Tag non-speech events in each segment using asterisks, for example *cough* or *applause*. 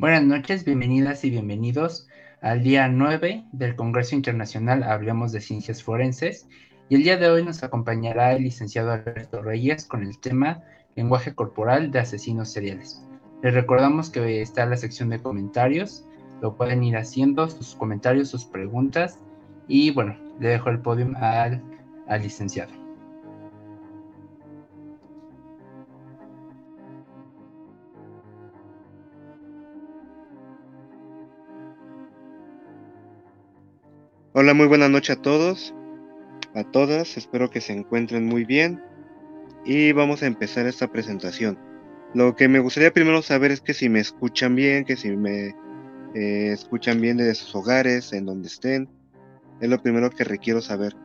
Buenas noches, bienvenidas y bienvenidos al día 9 del Congreso Internacional Hablemos de Ciencias Forenses. Y el día de hoy nos acompañará el licenciado Alberto Reyes con el tema Lenguaje Corporal de Asesinos Seriales. Les recordamos que está la sección de comentarios, lo pueden ir haciendo, sus comentarios, sus preguntas. Y bueno, le dejo el podio al, al licenciado. Hola, muy buena noche a todos, a todas, espero que se encuentren muy bien y vamos a empezar esta presentación. Lo que me gustaría primero saber es que si me escuchan bien, que si me eh, escuchan bien desde sus hogares, en donde estén, es lo primero que requiero saber.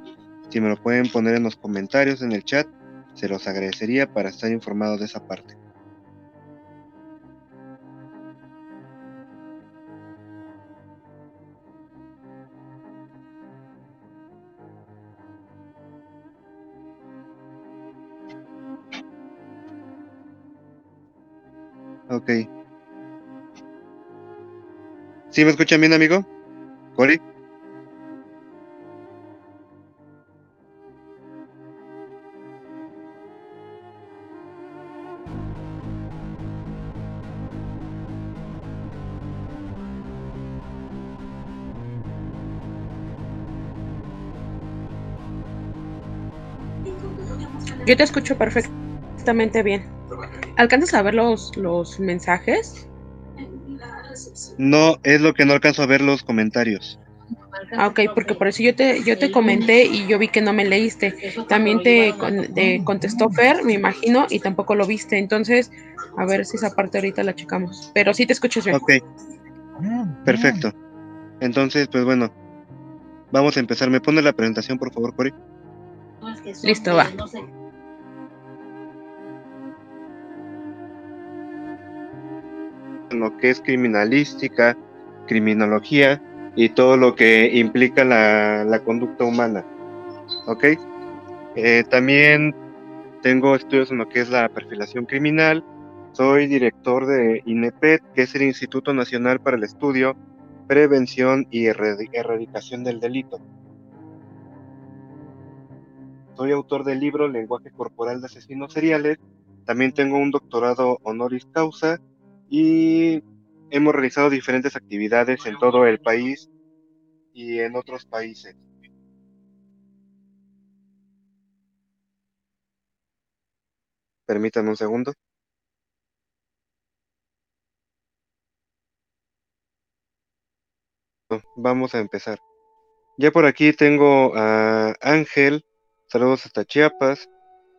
Si me lo pueden poner en los comentarios, en el chat, se los agradecería para estar informado de esa parte. Ok. ¿Sí me escuchan bien, amigo? ¿Cori? Yo te escucho perfectamente bien. ¿Alcanzas a ver los, los mensajes? No, es lo que no alcanzo a ver los comentarios. Ah, ok, porque por eso yo te, yo te comenté y yo vi que no me leíste. También te, te, contestó Fer, me imagino, y tampoco lo viste. Entonces, a ver si esa parte ahorita la checamos. Pero sí te escuchas bien. Ok. Perfecto. Entonces, pues bueno, vamos a empezar. ¿Me pone la presentación, por favor, Cori? Listo, va. Lo que es criminalística, criminología y todo lo que implica la, conducta humana. ¿Ok? Eh, también tengo estudios en lo que es la perfilación criminal. Soy director de INEPET, que es el Instituto Nacional para el Estudio, Prevención y Erradicación del Delito. Soy autor del libro Lenguaje Corporal de Asesinos Seriales. También tengo un doctorado honoris causa y hemos realizado diferentes actividades en todo el país y en otros países. Permítanme un segundo. Vamos a empezar. Ya por aquí tengo a Ángel, saludos hasta Chiapas.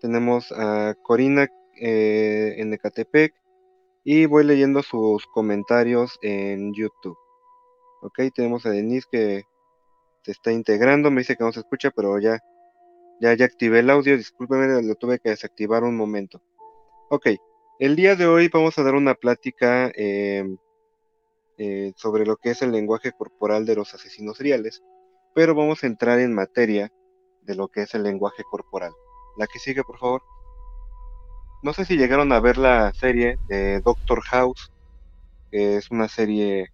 Tenemos a Corina eh, en Ecatepec, y voy leyendo sus comentarios en YouTube. Ok, tenemos a Denise que se está integrando, me dice que no se escucha, pero ya, ya, ya activé el audio, discúlpeme, lo tuve que desactivar un momento. Ok, el día de hoy vamos a dar una plática em, eh, sobre lo que es el lenguaje corporal de los asesinos seriales, pero vamos a entrar en materia de lo que es el lenguaje corporal. La que sigue, por favor. No sé si llegaron a ver la serie de Doctor House, que es una serie,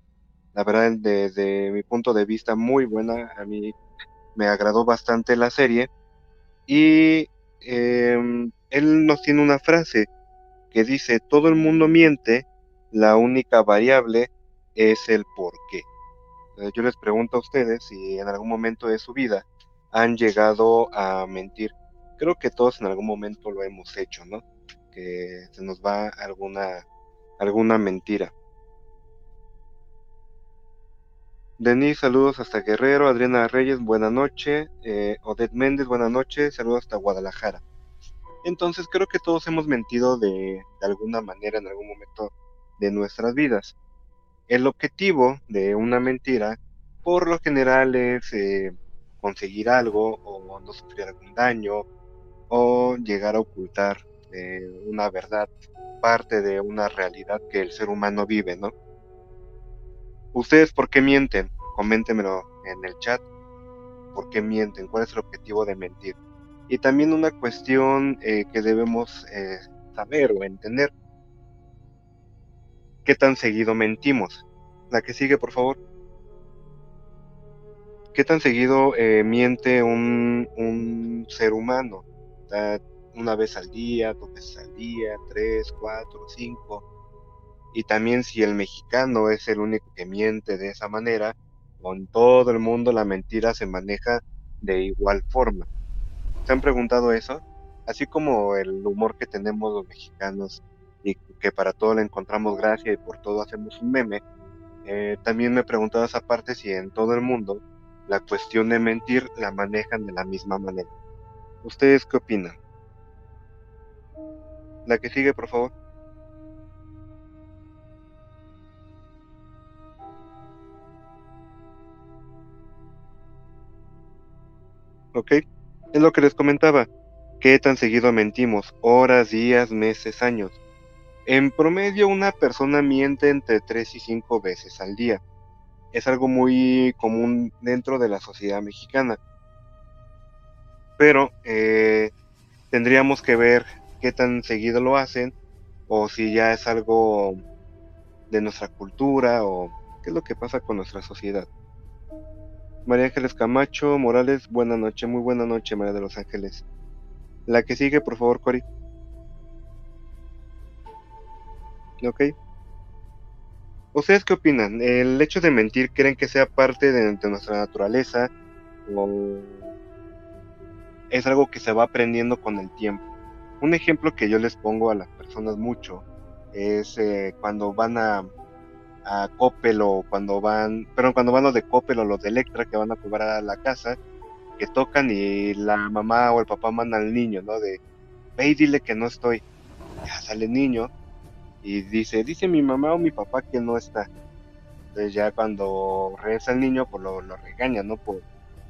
la verdad, desde mi punto de vista, muy buena. A mí me agradó bastante la serie. Y em, él nos tiene una frase que dice, todo el mundo miente, la única variable es el por qué. Yo les pregunto a ustedes si en algún momento de su vida han llegado a mentir. Creo que todos en algún momento lo hemos hecho, ¿no? Que se nos va alguna, alguna mentira. Denis, saludos hasta Guerrero. Adriana Reyes, buena noche. Eh, Odette Méndez, buena noche. Saludos hasta Guadalajara. Entonces creo que todos hemos mentido de, alguna manera en algún momento de nuestras vidas. El objetivo de una mentira, por lo general, es eh, conseguir algo o no sufrir algún daño o llegar a ocultar una verdad, parte de una realidad que el ser humano vive, ¿no? ¿Ustedes por qué mienten? Coméntenmelo en el chat. ¿Por qué mienten? ¿Cuál es el objetivo de mentir? Y también una cuestión eh, que debemos eh, saber o entender. qué tan seguido mentimos. La que sigue, por favor. ¿Qué tan seguido eh, miente un, un, ser humano? Una vez al día, dos veces al día, tres, cuatro, cinco. Y también si el mexicano es el único que miente de esa manera, con todo el mundo la mentira se maneja de igual forma. ¿Se han preguntado eso? Así como el humor que tenemos los mexicanos y que para todo le encontramos gracia y por todo hacemos un meme, eh, también me he preguntado esa parte si en todo el mundo la cuestión de mentir la manejan de la misma manera. ¿Ustedes qué opinan? La que sigue, por favor. ¿Ok? Es lo que les comentaba. ¿Qué tan seguido mentimos? Horas, días, meses, años. En promedio una persona miente entre 3 y 5 veces al día. Es algo muy común dentro de la sociedad mexicana. Pero eh, tendríamos que ver qué tan seguido lo hacen o si ya es algo de nuestra cultura o qué es lo que pasa con nuestra sociedad. María Ángeles Camacho Morales, buena noche, muy buena noche, María de los Ángeles. La que sigue, por favor, Cori. Ok. ¿Ustedes qué opinan? ¿El hecho de mentir creen que sea parte de, nuestra naturaleza o es algo que se va aprendiendo con el tiempo? Un ejemplo que yo les pongo a las personas mucho es eh, cuando van a a Coppel o cuando van, pero cuando van los de Coppel o los de Electra que van a cobrar a la casa, que tocan y la mamá o el papá mandan al niño, ¿no? De, ve y dile que no estoy. Ya sale el niño y dice, dice mi mamá o mi papá que no está. Entonces ya cuando regresa el niño, pues lo, lo regaña, ¿no? Por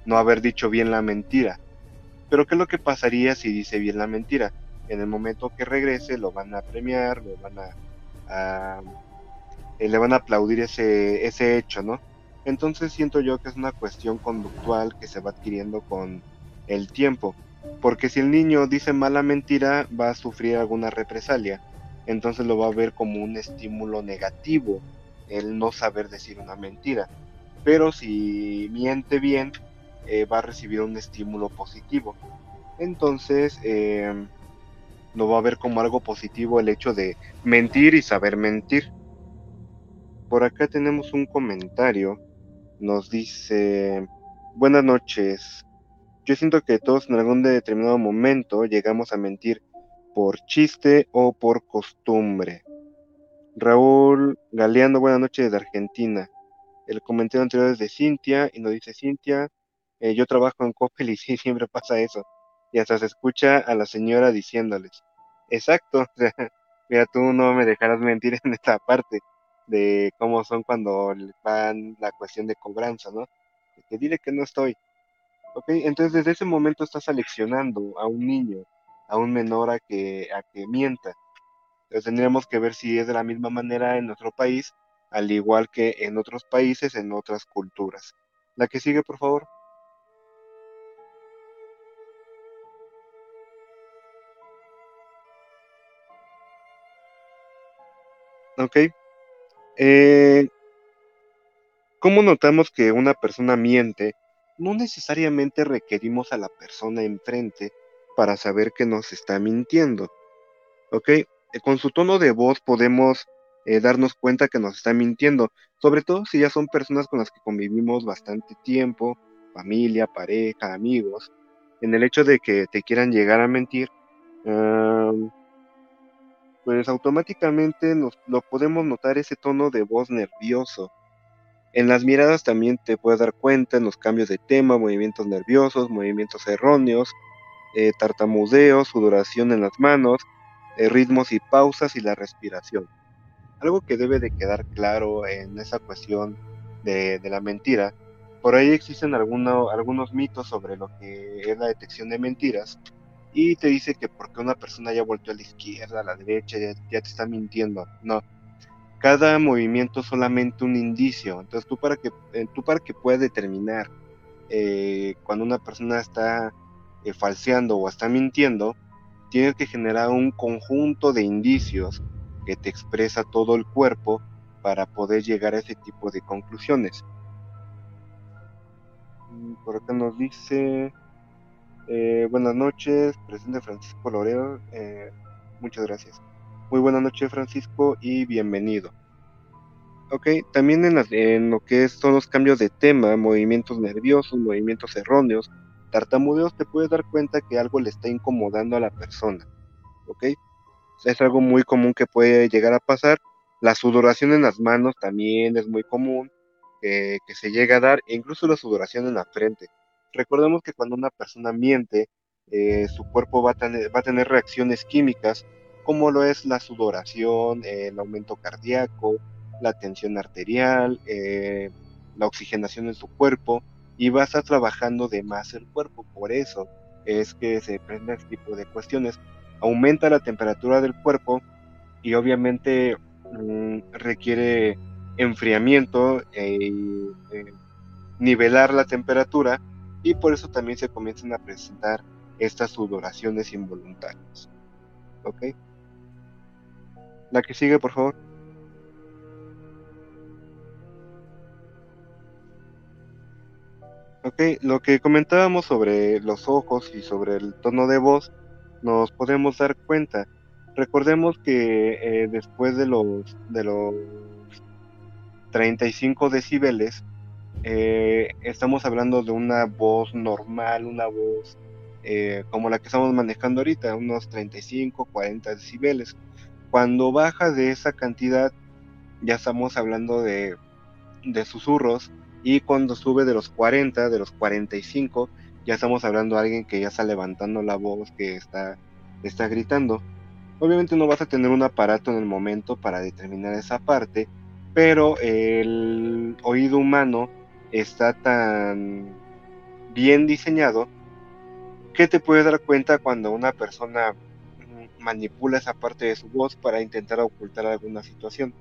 no haber dicho bien la mentira. Pero ¿qué es lo que pasaría si dice bien la mentira? En el momento que regrese lo van a premiar, lo van a eh, le van a aplaudir ese, ese hecho, ¿no? Entonces siento yo que es una cuestión conductual que se va adquiriendo con el tiempo, porque si el niño dice mala mentira va a sufrir alguna represalia, entonces lo va a ver como un estímulo negativo el no saber decir una mentira, pero si miente bien eh, va a recibir un estímulo positivo, entonces eh, lo va a ver como algo positivo el hecho de mentir y saber mentir. Por acá tenemos un comentario. Nos dice, buenas noches. Yo siento que todos en algún determinado momento llegamos a mentir por chiste o por costumbre. Raúl Galeano, buenas noches de Argentina. El comentario anterior es de Cintia y nos dice Cintia, eh, yo trabajo en Coppel y sí, siempre pasa eso. Y hasta se escucha a la señora diciéndoles, exacto, *laughs* mira, tú no me dejarás mentir en esta parte de cómo son cuando van la cuestión de cobranza, ¿no? Que dile que no estoy. ¿Ok? Entonces desde ese momento estás seleccionando a un niño, a un menor a que, a que mienta. Entonces tendríamos que ver si es de la misma manera en nuestro país, al igual que en otros países, en otras culturas. La que sigue, por favor. Ok. Eh, ¿Cómo notamos que una persona miente? No necesariamente requerimos a la persona enfrente para saber que nos está mintiendo. ¿Ok? Eh, con su tono de voz podemos eh, darnos cuenta que nos está mintiendo, sobre todo si ya son personas con las que convivimos bastante tiempo, familia, pareja, amigos. En el hecho de que te quieran llegar a mentir, pues automáticamente nos lo podemos notar ese tono de voz nervioso. En las miradas también te puedes dar cuenta en los cambios de tema, movimientos nerviosos, movimientos erróneos, eh, tartamudeo, sudoración en las manos, eh, ritmos y pausas y la respiración. Algo que debe de quedar claro en esa cuestión de, la mentira. Por ahí existen algunos mitos sobre lo que es la detección de mentiras y te dice que porque una persona ya volteó a la izquierda, a la derecha, ya, te está mintiendo. No. Cada movimiento solamente un indicio. Entonces tú para que, eh, tú para que puedas determinar eh, cuando una persona está eh, falseando o está mintiendo, tienes que generar un conjunto de indicios que te expresa todo el cuerpo para poder llegar a ese tipo de conclusiones. Mm, por acá nos dice, eh, buenas noches, presidente Francisco Loreo, eh, muchas gracias. Muy buenas noches Francisco y bienvenido. Ok, también en, lo que son los cambios de tema, movimientos nerviosos, movimientos erróneos, tartamudeos, te puedes dar cuenta que algo le está incomodando a la persona. ¿Ok? Es algo muy común que puede llegar a pasar. La sudoración en las manos también es muy común que, se llega a dar, e incluso la sudoración en la frente. Recordemos que cuando una persona miente, eh, su cuerpo va a, tener, va a tener reacciones químicas, como lo es la sudoración, el aumento cardíaco, la tensión arterial, eh, la oxigenación en su cuerpo y va a estar trabajando de más el cuerpo. Por eso es que se prende este tipo de cuestiones. Aumenta la temperatura del cuerpo y obviamente mm, requiere enfriamiento e nivelar la temperatura y por eso también se comienzan a presentar estas sudoraciones involuntarias. ¿Ok? La que sigue, por favor. Ok, lo que comentábamos sobre los ojos y sobre el tono de voz, nos podemos dar cuenta. Recordemos que eh, después de los, de los 35 decibeles, eh, estamos hablando de una voz normal, una voz eh, como la que estamos manejando ahorita, unos 35, 40 decibeles. Cuando baja de esa cantidad, ya estamos hablando de, de susurros y cuando sube de los 40, de los 45, ya estamos hablando de alguien que ya está levantando la voz, que está, está gritando. Obviamente no vas a tener un aparato en el momento para determinar esa parte, pero el oído humano está tan bien diseñado que te puedes dar cuenta cuando una persona manipula esa parte de su voz para intentar ocultar alguna situación.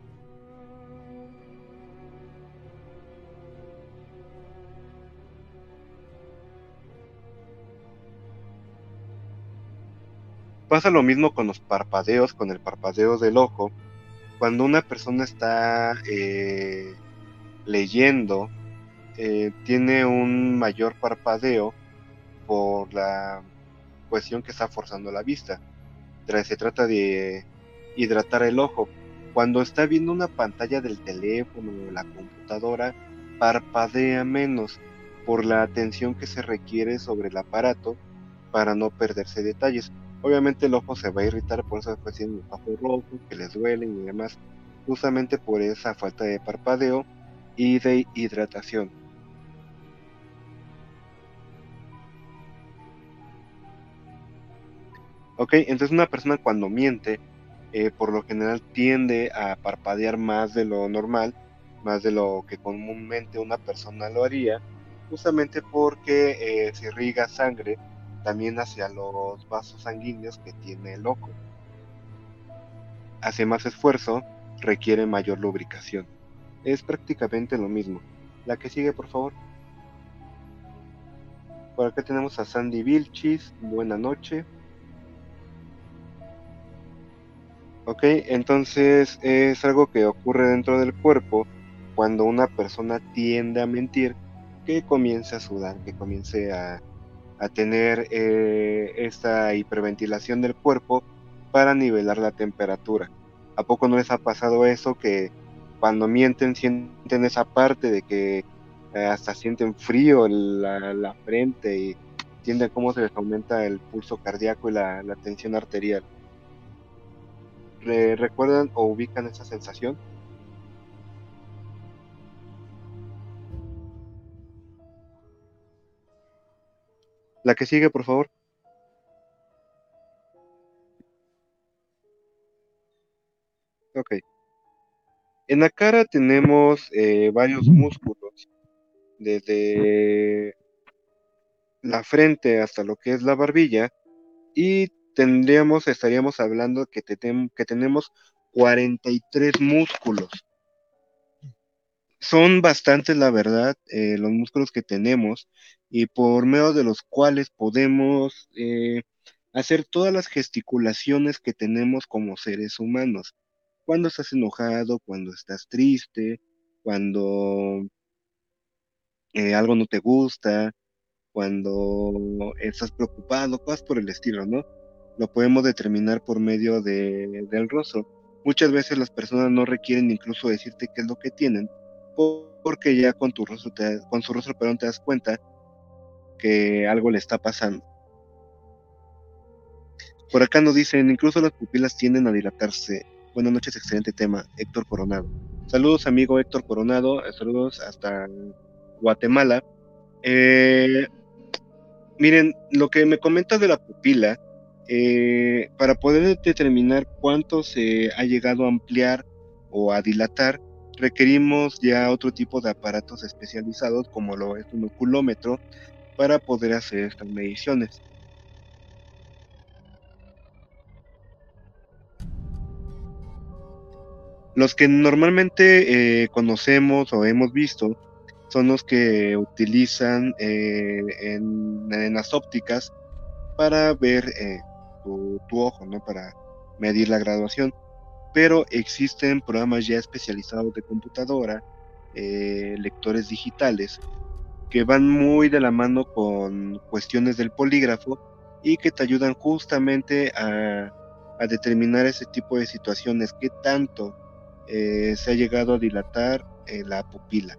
Pasa lo mismo con los parpadeos, con el parpadeo del ojo. Cuando una persona está eh, leyendo, eh, tiene un mayor parpadeo por la cuestión que está forzando la vista. Se trata de hidratar el ojo. Cuando está viendo una pantalla del teléfono o de la computadora, parpadea menos por la atención que se requiere sobre el aparato para no perderse detalles. Obviamente el ojo se va a irritar por después tienen los ojos rojos, que les duelen y demás, justamente por esa falta de parpadeo y de hidratación. Ok, entonces una persona cuando miente, eh, por lo general tiende a parpadear más de lo normal, más de lo que comúnmente una persona lo haría, justamente porque eh, se irriga sangre también hacia los vasos sanguíneos que tiene el ojo. Hace más esfuerzo, requiere mayor lubricación. Es prácticamente lo mismo. La que sigue, por favor. Por acá tenemos a Sandy Vilchis. Buena noche. Ok, entonces es algo que ocurre dentro del cuerpo cuando una persona tiende a mentir, que comience a sudar, que comience a a tener eh, esta hiperventilación del cuerpo para nivelar la temperatura. ¿A poco no les ha pasado eso que cuando mienten sienten esa parte de que eh, hasta sienten frío la, la, frente y sienten cómo se les aumenta el pulso cardíaco y la, la tensión arterial? ¿Recuerdan o ubican esa sensación? La que sigue, por favor. Ok. En la cara tenemos eh, varios músculos, desde la frente hasta lo que es la barbilla, y tendríamos, estaríamos hablando que, que tenemos 43 músculos son bastantes, la verdad, eh, los músculos que tenemos y por medio de los cuales podemos eh, hacer todas las gesticulaciones que tenemos como seres humanos. cuando estás enojado, cuando estás triste, cuando eh, algo no te gusta, cuando estás preocupado, cosas por el estilo, ¿no? Lo podemos determinar por medio de, del rostro. Muchas veces las personas no requieren incluso decirte qué es lo que tienen, porque ya con tu rostro, con su rostro, perdón, te das cuenta que algo le está pasando. Por acá nos dicen, incluso las pupilas tienden a dilatarse. Buenas noches, excelente tema, Héctor Coronado. Saludos, amigo Héctor Coronado, eh, saludos hasta Guatemala. Eh, miren, lo que me comentas de la pupila, eh, para poder determinar cuánto se ha llegado a ampliar o a dilatar, requerimos ya otro tipo de aparatos especializados como lo es un oculómetro para poder hacer estas mediciones. Los que normalmente eh, conocemos o hemos visto son los que utilizan eh, en, las ópticas para ver tu, ojo, ¿no? Para medir la graduación. Pero existen programas ya especializados de computadora, lectores digitales, que van muy de la mano con cuestiones del polígrafo y que te ayudan justamente a, determinar ese tipo de situaciones, qué tanto eh, se ha llegado a dilatar eh, la pupila.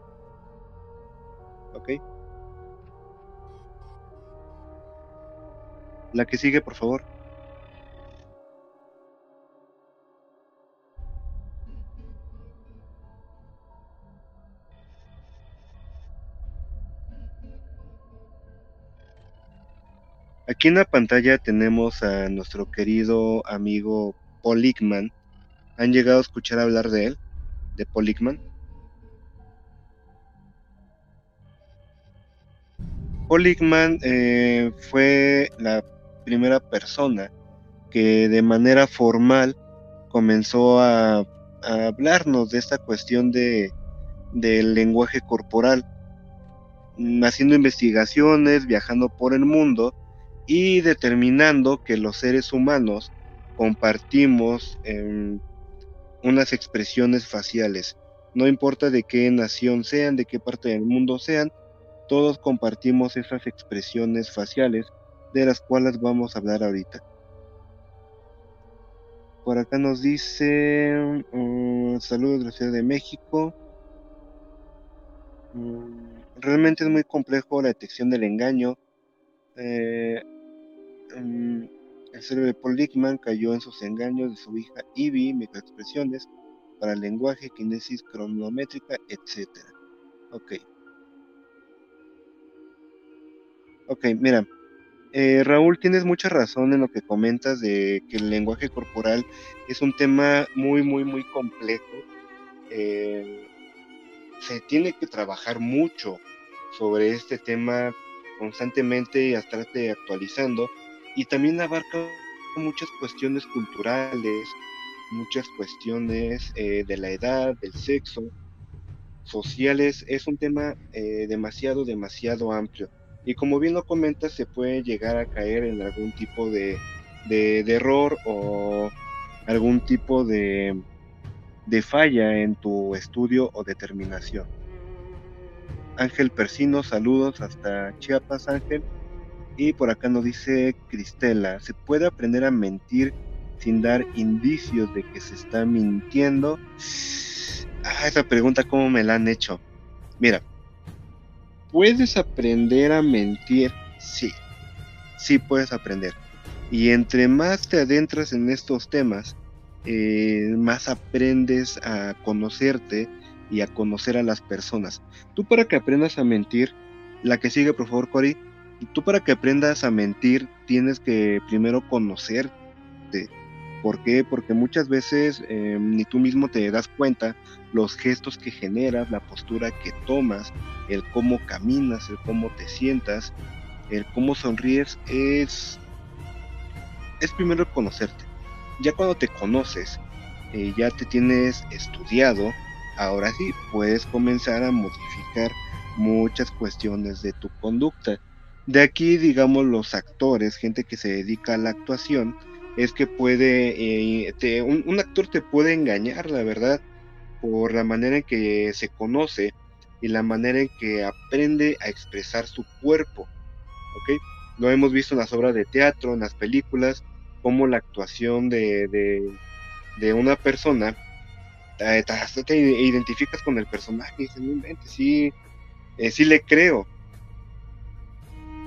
¿Ok? La que sigue, por favor. Aquí en la pantalla tenemos a nuestro querido amigo Poligman. ¿Han llegado a escuchar hablar de él? ¿De Poligman? Poligman eh, fue la primera persona que de manera formal comenzó a, a hablarnos de esta cuestión de, del lenguaje corporal, haciendo investigaciones, viajando por el mundo y determinando que los seres humanos compartimos em, unas expresiones faciales. No importa de qué nación sean, de qué parte del mundo sean, todos compartimos esas expresiones faciales de las cuales vamos a hablar ahorita. Por acá nos dice mm, saludos de la Ciudad de México. Mm, realmente es muy complejo la detección del engaño. Eh, Mm, el cerebro de Paul Lickman cayó en sus engaños de su hija Ivy, microexpresiones para lenguaje, kinesis cronométrica, etc. Ok. Ok, mira. Eh, Raúl, tienes mucha razón en lo que comentas de que el lenguaje corporal es un tema muy, muy, muy complejo. Eh, se tiene que trabajar mucho sobre este tema constantemente y estarte actualizando y también abarca muchas cuestiones culturales, muchas cuestiones eh, de la edad, del sexo, sociales. Es un tema eh, demasiado, demasiado amplio. Y como bien lo comentas, se puede llegar a caer en algún tipo de, de, error o algún tipo de, de falla en tu estudio o determinación. Ángel Persino, saludos hasta Chiapas, Ángel. Y por acá nos dice Cristela, ¿se puede aprender a mentir sin dar indicios de que se está mintiendo? Ah, esa pregunta, ¿cómo me la han hecho? Mira, ¿puedes aprender a mentir? Sí, sí puedes aprender. Y entre más te adentras en estos temas, eh, más aprendes a conocerte y a conocer a las personas. Tú para que aprendas a mentir, la que sigue por favor, Cory, tú para que aprendas a mentir tienes que primero conocerte. ¿Por qué? Porque muchas veces eh, ni tú mismo te das cuenta los gestos que generas, la postura que tomas, el cómo caminas, el cómo te sientas, el cómo sonríes, es, es primero conocerte. Ya cuando te conoces, eh, ya te tienes estudiado, ahora sí puedes comenzar a modificar muchas cuestiones de tu conducta. De aquí, digamos, los actores, gente que se dedica a la actuación, es que puede, eh, un, actor te puede engañar, la verdad, por la manera en que se conoce y la manera en que aprende a expresar su cuerpo, ¿ok? Lo hemos visto en las obras de teatro, en las películas, como la actuación de, de, una persona, te, te, identificas con el personaje y dices, sí, eh, sí le creo.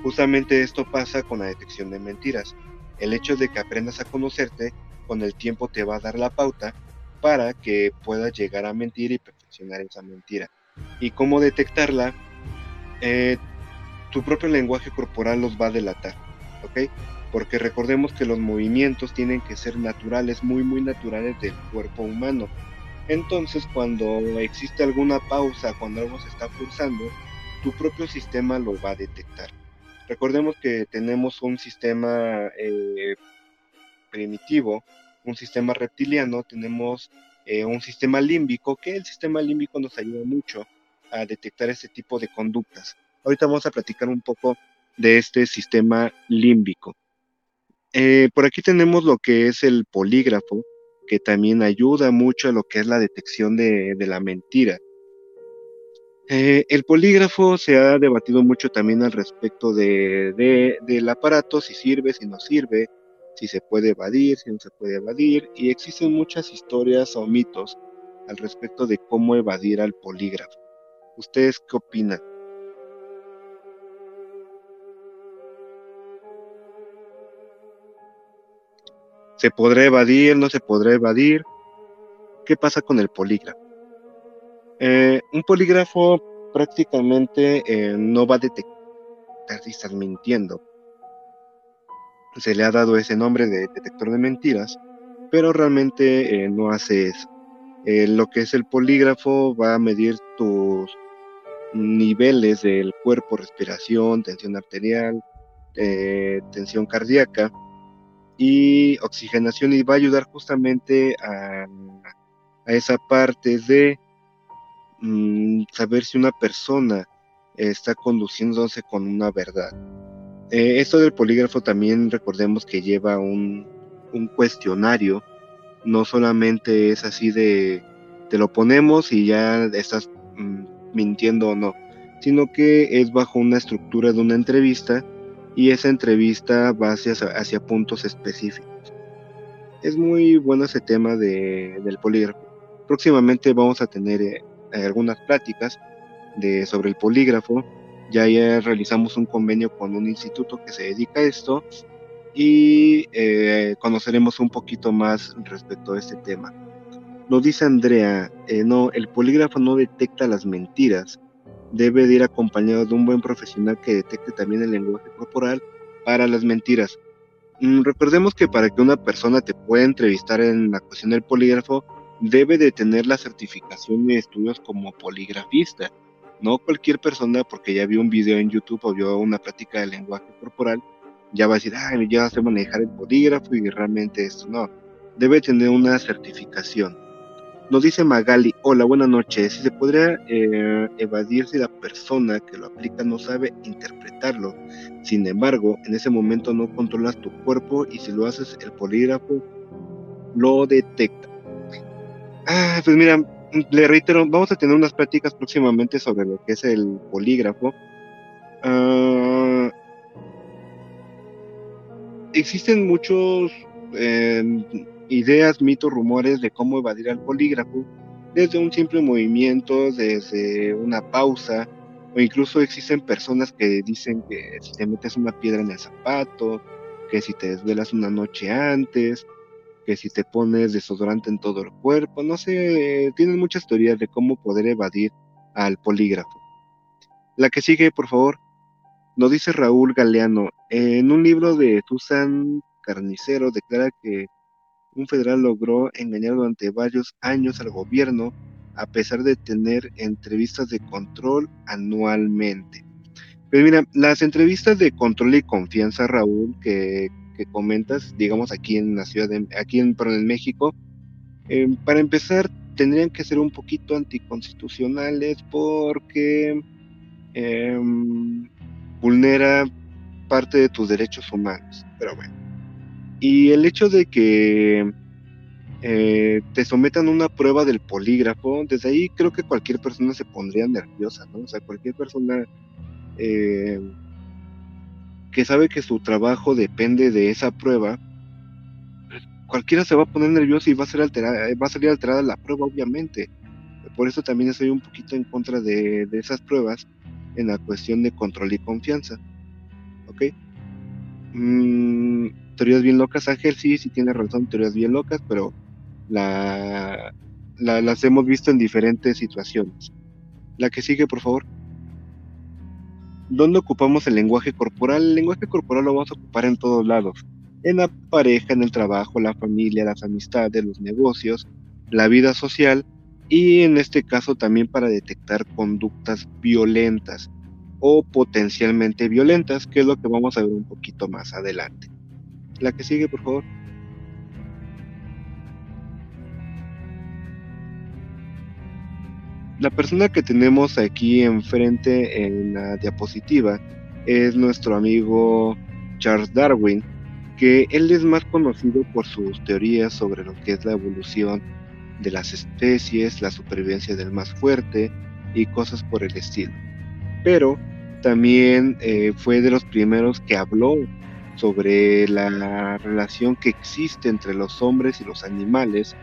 Justamente esto pasa con la detección de mentiras. El hecho de que aprendas a conocerte con el tiempo te va a dar la pauta para que puedas llegar a mentir y perfeccionar esa mentira. Y cómo detectarla, eh, tu propio lenguaje corporal los va a delatar, ¿ok? Porque recordemos que los movimientos tienen que ser naturales, muy, muy naturales del cuerpo humano. Entonces, cuando existe alguna pausa, cuando algo se está forzando, tu propio sistema lo va a detectar. Recordemos que tenemos un sistema eh, primitivo, un sistema reptiliano, tenemos eh, un sistema límbico, que el sistema límbico nos ayuda mucho a detectar este tipo de conductas. Ahorita vamos a platicar un poco de este sistema límbico. Eh, por aquí tenemos lo que es el polígrafo, que también ayuda mucho a lo que es la detección de la mentira. Eh, el polígrafo se ha debatido mucho también al respecto de, del aparato, si sirve, si no sirve, si se puede evadir, si no se puede evadir, y existen muchas historias o mitos al respecto de cómo evadir al polígrafo. ¿Ustedes qué opinan? ¿Se podrá evadir? ¿No se podrá evadir? ¿Qué pasa con el polígrafo? Eh, un polígrafo prácticamente eh, no va a detectar si estás mintiendo. Se le ha dado ese nombre de detector de mentiras, pero realmente eh, no hace eso. lo que es el polígrafo va a medir tus niveles del cuerpo, respiración, tensión arterial, tensión cardíaca y oxigenación y va a ayudar justamente a, esa parte de Mm, saber si una persona está conduciéndose con una verdad. Eh, esto del polígrafo también recordemos que lleva un, cuestionario, no solamente es así de te lo ponemos y ya estás mm, mintiendo o no, sino que es bajo una estructura de una entrevista y esa entrevista va hacia, puntos específicos. Es muy bueno ese tema de, del polígrafo. Próximamente vamos a tener eh, algunas pláticas de, sobre el polígrafo. Ya, ya realizamos un convenio con un instituto que se dedica a esto y eh, conoceremos un poquito más respecto a este tema. Nos dice Andrea, eh, no, el polígrafo no detecta las mentiras, debe de ir acompañado de un buen profesional que detecte también el lenguaje corporal para las mentiras. Mm, recordemos que para que una persona te pueda entrevistar en la cuestión del polígrafo, debe de tener la certificación de estudios como poligrafista. No cualquier persona, porque ya vio un video en YouTube o vio una práctica de lenguaje corporal, ya va a decir, ah, ya sé manejar el polígrafo y realmente esto no. Debe tener una certificación. Nos dice Magali, hola, buenas noches. Si se podría eh, evadir si la persona que lo aplica no sabe interpretarlo. Sin embargo, en ese momento no controlas tu cuerpo y si lo haces, el polígrafo lo detecta. Ah, pues mira, le reitero, vamos a tener unas prácticas próximamente sobre lo que es el polígrafo. Ah, existen muchos em, ideas, mitos, rumores de cómo evadir al polígrafo, desde un simple movimiento, desde una pausa, o incluso existen personas que dicen que si te metes una piedra en el zapato, que si te desvelas una noche antes, que si te pones desodorante en todo el cuerpo, no sé, tienen muchas teorías de cómo poder evadir al polígrafo. La que sigue, por favor, nos dice Raúl Galeano, en un libro de Susan Carnicero declara que un federal logró engañar durante varios años al gobierno a pesar de tener entrevistas de control anualmente. Pero mira, las entrevistas de control y confianza, Raúl, que comentas, digamos aquí en la ciudad de, aquí en, en México, eh, para empezar tendrían que ser un poquito anticonstitucionales porque em, vulnera parte de tus derechos humanos. Pero bueno, Y el hecho de que eh, te sometan a una prueba del polígrafo, desde ahí creo que cualquier persona se pondría nerviosa, ¿no? O sea, cualquier persona eh, que sabe que su trabajo depende de esa prueba, cualquiera se va a poner nervioso y va a, ser alterada, va a salir alterada la prueba, obviamente. Por eso también estoy un poquito en contra de, esas pruebas en la cuestión de control y confianza. ¿Ok? Mm, teorías bien locas, Ángel, sí, sí tiene razón, teorías bien locas, pero la, las hemos visto en diferentes situaciones. La que sigue, por favor. ¿Dónde ocupamos el lenguaje corporal? El lenguaje corporal lo vamos a ocupar en todos lados. En la pareja, en el trabajo, la familia, las amistades, los negocios, la vida social y en este caso también para detectar conductas violentas o potencialmente violentas, que es lo que vamos a ver un poquito más adelante. La que sigue, por favor. La persona que tenemos aquí enfrente en la diapositiva es nuestro amigo Charles Darwin, que él es más conocido por sus teorías sobre lo que es la evolución de las especies, la supervivencia del más fuerte y cosas por el estilo. Pero también eh, fue de los primeros que habló sobre la relación que existe entre los hombres y los animales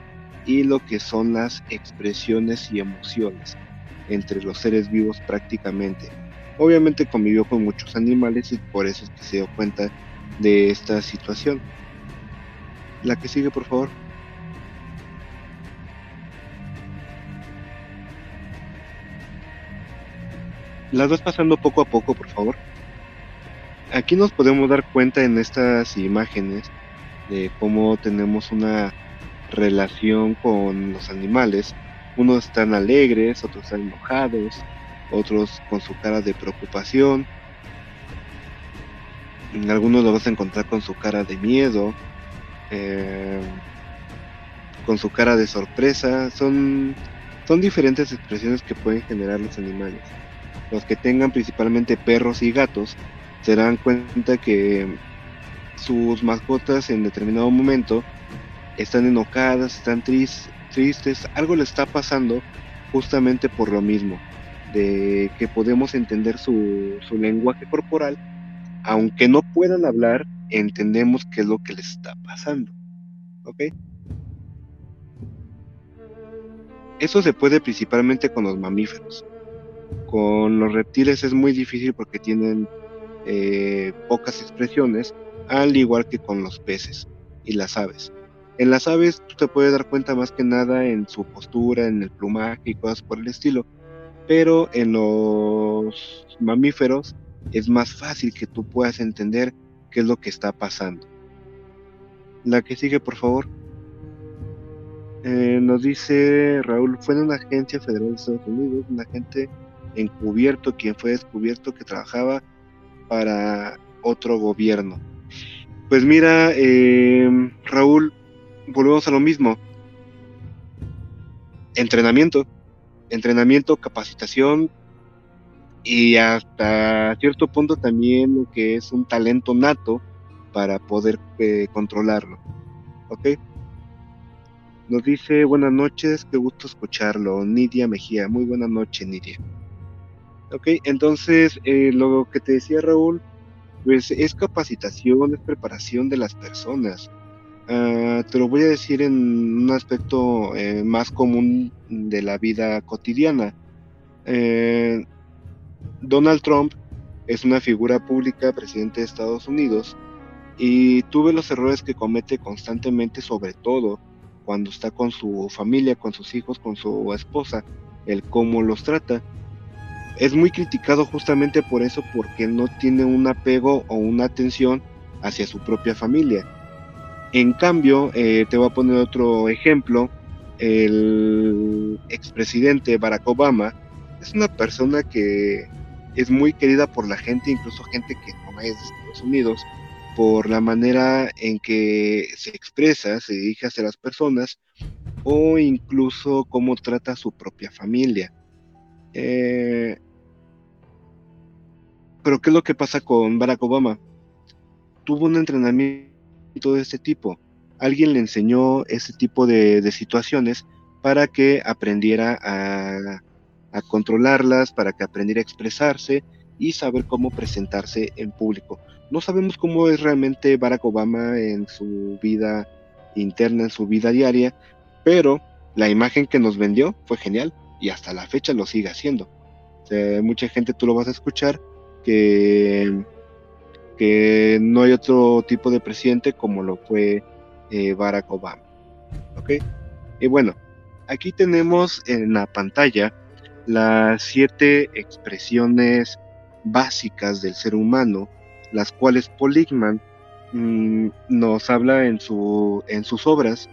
y lo que son las expresiones y emociones entre los seres vivos prácticamente. Obviamente convivió con muchos animales y por eso es que se dio cuenta de esta situación. La que sigue, por favor. Las vas pasando poco a poco, por favor. Aquí nos podemos dar cuenta en estas imágenes de cómo tenemos una relación con los animales. Unos están alegres, otros están enojados, otros con su cara de preocupación. Algunos lo vas a encontrar con su cara de miedo, eh, con su cara de sorpresa. Son, son diferentes expresiones que pueden generar los animales. Los que tengan principalmente perros y gatos se darán cuenta que sus mascotas en determinado momento están enojadas, están tristes, algo le está pasando justamente por lo mismo, de que podemos entender su, su lenguaje corporal, aunque no puedan hablar, entendemos qué es lo que les está pasando. ¿Ok? Eso se puede principalmente con los mamíferos. Con los reptiles es muy difícil porque tienen eh, pocas expresiones, al igual que con los peces y las aves. En las aves tú te puedes dar cuenta más que nada en su postura, en el plumaje y cosas por el estilo, pero en los mamíferos es más fácil que tú puedas entender qué es lo que está pasando. La que sigue, por favor. Eh, nos dice Raúl, fue en una agencia federal de Estados Unidos, un agente encubierto, quien fue descubierto que trabajaba para otro gobierno. Pues mira, eh, Raúl, volvemos a lo mismo. Entrenamiento, entrenamiento, capacitación y hasta cierto punto también lo que es un talento nato para poder eh, controlarlo. ¿Ok? Nos dice buenas noches, qué gusto escucharlo. Nidia Mejía, muy buena noche, Nidia. Ok, entonces eh, lo que te decía Raúl, pues es capacitación, es preparación de las personas. Ah, te lo voy a decir en un aspecto eh, más común de la vida cotidiana. Eh, Donald Trump es una figura pública, presidente de Estados Unidos, y tuve los errores que comete constantemente, sobre todo cuando está con su familia, con sus hijos, con su esposa, el cómo los trata es muy criticado justamente por eso, porque no tiene un apego o una atención hacia su propia familia. En cambio, eh, te voy a poner otro ejemplo, el expresidente Barack Obama es una persona que es muy querida por la gente, incluso gente que no es de Estados Unidos, por la manera en que se expresa, se dirige hacia las personas o incluso cómo trata a su propia familia. Eh, pero ¿qué es lo que pasa con Barack Obama? Tuvo un entrenamiento de este tipo. Alguien le enseñó este tipo de, situaciones para que aprendiera a, a controlarlas, para que aprendiera a expresarse y saber cómo presentarse en público. No sabemos cómo es realmente Barack Obama en su vida interna, en su vida diaria, pero la imagen que nos vendió fue genial y hasta la fecha lo sigue haciendo. mucha gente tú lo vas a escuchar que, que no hay otro tipo de presidente como lo fue eh, Barack Obama. ¿Ok? Y bueno, aquí tenemos en la pantalla las siete expresiones básicas del ser humano, las cuales Poligman mm, nos habla en, su, en sus obras,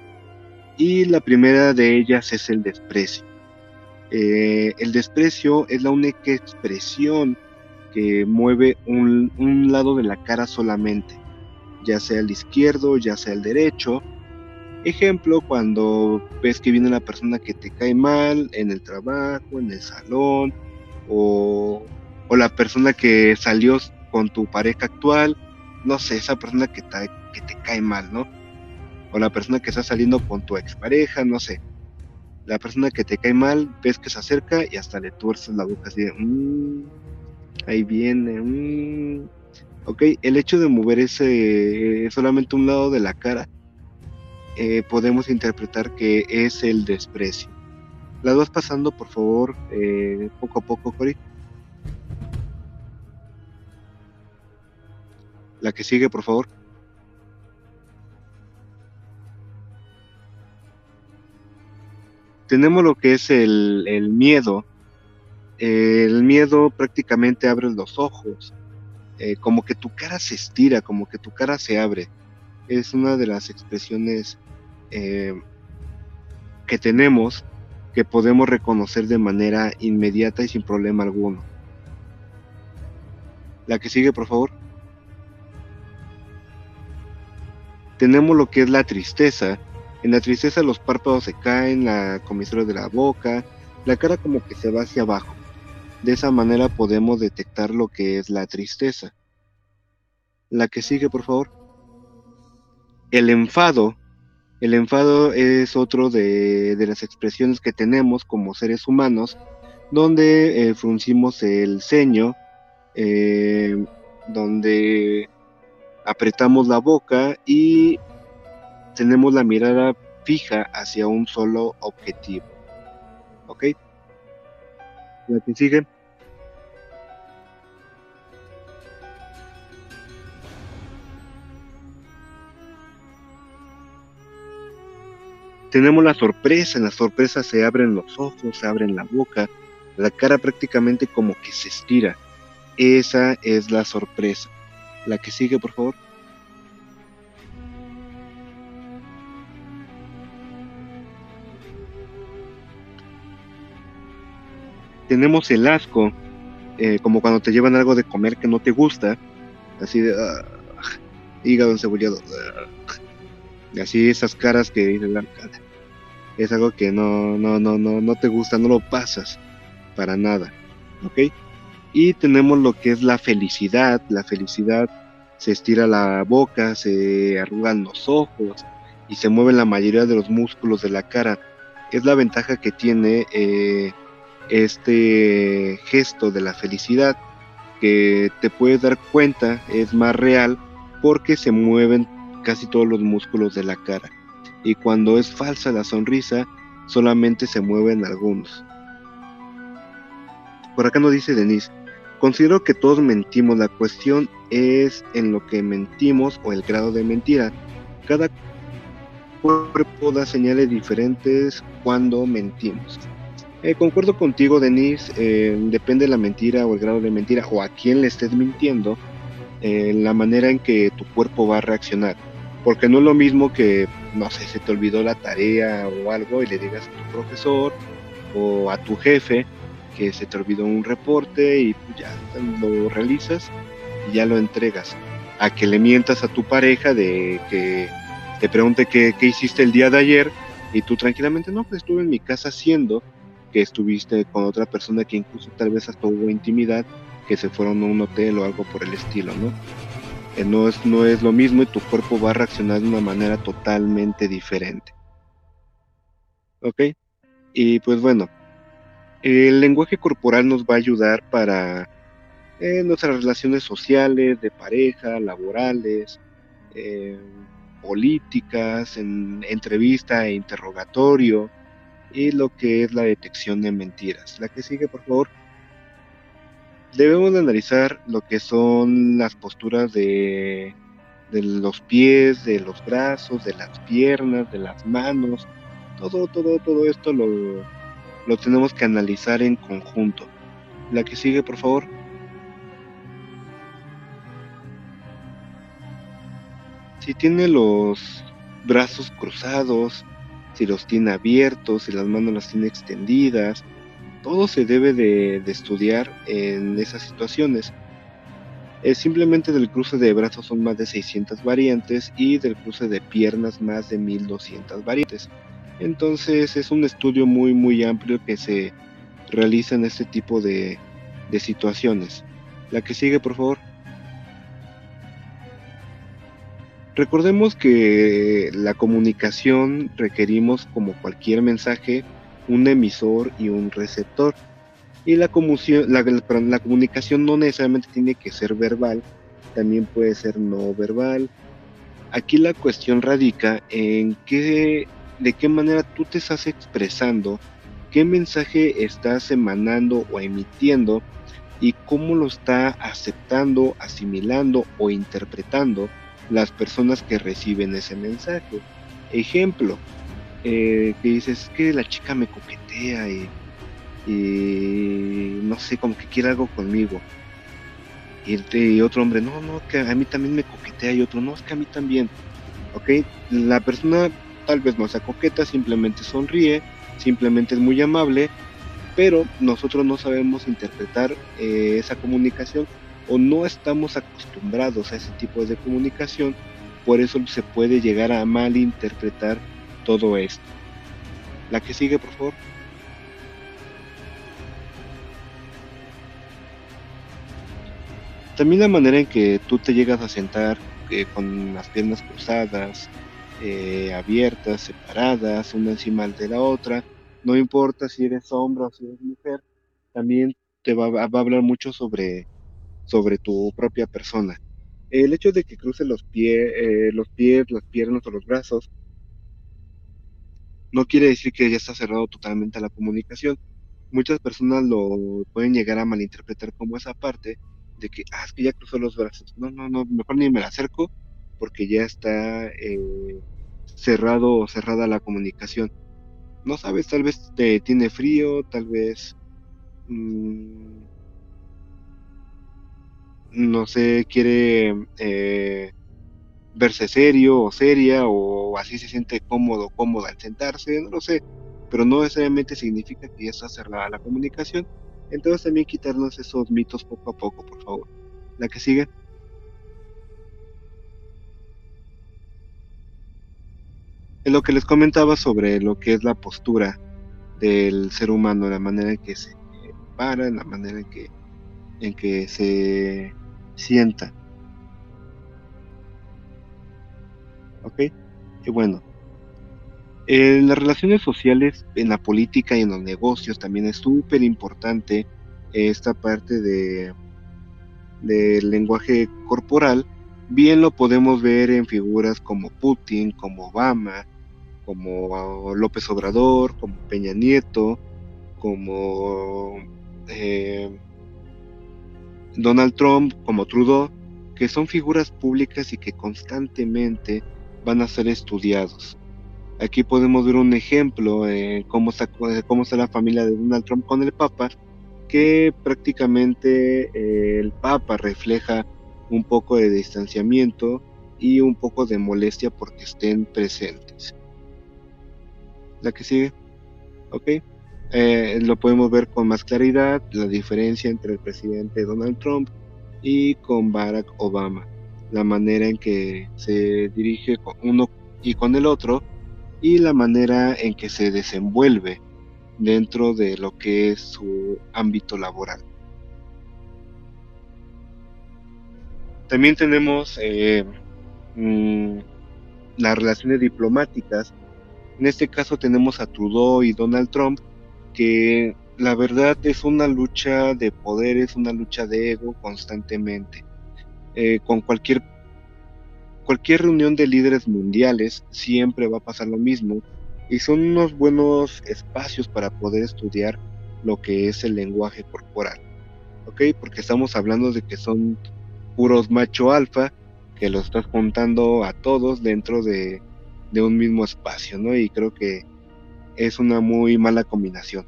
y la primera de ellas es el desprecio. Eh, el desprecio es la única expresión que mueve un, lado de la cara solamente, ya sea el izquierdo, ya sea el derecho. Ejemplo, cuando ves que viene una persona que te cae mal en el trabajo, en el salón, o, o la persona que salió con tu pareja actual, no sé, esa persona que te, que te cae mal, ¿no? O la persona que está saliendo con tu expareja, no sé. La persona que te cae mal, ves que se acerca y hasta le tuerces la boca así de, mmm, ahí viene, mmm. Ok, el hecho de mover ese solamente un lado de la cara, eh, podemos interpretar que es el desprecio. Las vas pasando, por favor, eh, poco a poco, Cory. La que sigue, por favor. Tenemos lo que es el, miedo. El miedo prácticamente abre los ojos, eh, como que tu cara se estira, como que tu cara se abre. Es una de las expresiones eh, que tenemos que podemos reconocer de manera inmediata y sin problema alguno. La que sigue, por favor. tenemos lo que es la tristeza. En la tristeza los párpados se caen, la comisura de la boca, la cara como que se va hacia abajo. De esa manera podemos detectar lo que es la tristeza. La que sigue, por favor. El enfado. El enfado es otro de, las expresiones que tenemos como seres humanos, donde eh, fruncimos el ceño, eh, donde apretamos la boca y tenemos la mirada fija hacia un solo objetivo. ¿Ok? La que sigue. Tenemos la sorpresa, en la sorpresa se abren los ojos, se abren la boca, la cara prácticamente como que se estira. Esa es la sorpresa. La que sigue, por favor. Tenemos el asco, eh, como cuando te llevan algo de comer que no te gusta, así de uh, hígado encebollado, uh, así esas caras que dicen es algo que no, no, no, no, no te gusta, no lo pasas para nada, ¿ok? Y tenemos lo que es la felicidad. La felicidad se estira la boca, se arrugan los ojos y se mueven la mayoría de los músculos de la cara. Es la ventaja que tiene eh, este gesto de la felicidad, que te puedes dar cuenta es más real porque se mueven casi todos los músculos de la cara. Y cuando es falsa la sonrisa, solamente se mueven algunos. Por acá nos dice Denise, Considero que todos mentimos, la cuestión es en lo que mentimos o el grado de mentira. Cada cuerpo da señales diferentes cuando mentimos. Eh, concuerdo contigo, Denise, eh, depende de la mentira o el grado de mentira o a quién le estés mintiendo, eh, la manera en que tu cuerpo va a reaccionar. Porque no es lo mismo que, no sé, se te olvidó la tarea o algo y le digas a tu profesor o a tu jefe, que se te olvidó un reporte y pues ya lo realizas y ya lo entregas. A que le mientas a tu pareja de que te pregunte qué, hiciste el día de ayer y tú tranquilamente, no, pues estuve en mi casa haciendo que estuviste con otra persona que incluso tal vez hasta hubo intimidad, que se fueron a un hotel o algo por el estilo, ¿no? eh, no, es, no es lo mismo y tu cuerpo va a reaccionar de una manera totalmente diferente. ¿Ok? Y pues bueno, el lenguaje corporal nos va a ayudar para eh, nuestras relaciones sociales, de pareja, laborales, eh, políticas, en entrevista e interrogatorio, y lo que es la detección de mentiras. La que sigue, por favor. Debemos analizar lo que son las posturas de, de los pies, de los brazos, de las piernas, de las manos. Todo, todo, todo esto lo, lo tenemos que analizar en conjunto. La que sigue, por favor. Si tiene los brazos cruzados, si los tiene abiertos, si las manos las tiene extendidas, todo se debe de, estudiar en esas situaciones. Es simplemente del cruce de brazos son más de 600 variantes y del cruce de piernas más de 1200 variantes. Entonces es un estudio muy muy amplio que se realiza en este tipo de, de situaciones. La que sigue, por favor. Recordemos que la comunicación requerimos, como cualquier mensaje, un emisor y un receptor. Y la, la, comunicación no necesariamente tiene que ser verbal, también puede ser no verbal. Aquí la cuestión radica en qué, de qué manera tú te estás expresando, qué mensaje estás emanando o emitiendo y cómo lo está aceptando, asimilando o interpretando las personas que reciben ese mensaje. Ejemplo, eh, que dices que la chica me coquetea y, no sé, como que quiere algo conmigo. Y, otro hombre, no, no, que a mí también me coquetea y otro, no, es que a mí también. Ok, la persona tal vez no sea coqueta, simplemente sonríe, simplemente es muy amable, pero nosotros no sabemos interpretar eh, esa comunicación o no estamos acostumbrados a ese tipo de comunicación, por eso se puede llegar a malinterpretar todo esto. La que sigue, por favor. También la manera en que tú te llegas a sentar eh, con las piernas cruzadas, eh, abiertas, separadas, una encima de la otra, no importa si eres hombre o si eres mujer, también te va, va a hablar mucho sobre sobre tu propia persona. El hecho de que cruce los, pies, eh, los pies, las piernas o los brazos no quiere decir que ya está cerrado totalmente a la comunicación. Muchas personas lo pueden llegar a malinterpretar como esa parte de que, ah, es que ya cruzó los brazos. No, no, no, mejor ni me la acerco porque ya está eh, cerrado o cerrada la comunicación. No sabes, tal vez te tiene frío, tal vez mm, no sé, quiere eh, verse serio o seria o así se siente cómodo, cómoda al sentarse, no lo sé, pero no necesariamente significa que ya está cerrada la comunicación. Entonces también quitarnos esos mitos poco a poco, por favor. La que sigue. En lo que les comentaba sobre lo que es la postura del ser humano, la manera en que se para, la manera en que, en que se sienta. ¿Ok? Y bueno, en las relaciones sociales, en la política y en los negocios también es súper importante esta parte de del lenguaje corporal. Bien lo podemos ver en figuras como Putin, como Obama, como López Obrador, como Peña Nieto, como eh, Donald Trump como Trudeau, que son figuras públicas y que constantemente van a ser estudiados. Aquí podemos ver un ejemplo de cómo cómo está la familia de Donald Trump con el Papa, que prácticamente eh, el Papa refleja un poco de distanciamiento y un poco de molestia porque estén presentes. La que sigue. Ok. Eh, lo podemos ver con más claridad la diferencia entre el presidente Donald Trump y con Barack Obama, la manera en que se dirige uno y con el otro y la manera en que se desenvuelve dentro de lo que es su ámbito laboral. También tenemos eh, mm, las relaciones diplomáticas. En este caso tenemos a Trudeau y Donald Trump, que la verdad es una lucha de poder, es una lucha de ego constantemente. Eh, con cualquier, cualquier reunión de líderes mundiales siempre va a pasar lo mismo y son unos buenos espacios para poder estudiar lo que es el lenguaje corporal. ¿Ok? Porque estamos hablando de que son puros macho alfa que lo estás juntando a todos dentro de, de un mismo espacio, ¿no? Y creo que es una muy mala combinación.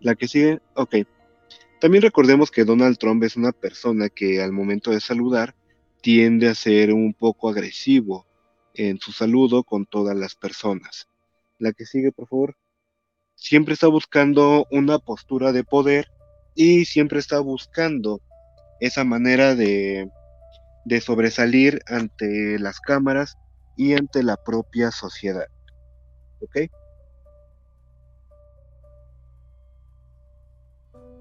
La que sigue, ok. También recordemos que Donald Trump es una persona que al momento de saludar tiende a ser un poco agresivo en su saludo con todas las personas. La que sigue, por favor. Siempre está buscando una postura de poder y siempre está buscando esa manera de, de sobresalir ante las cámaras y ante la propia sociedad. ¿Ok?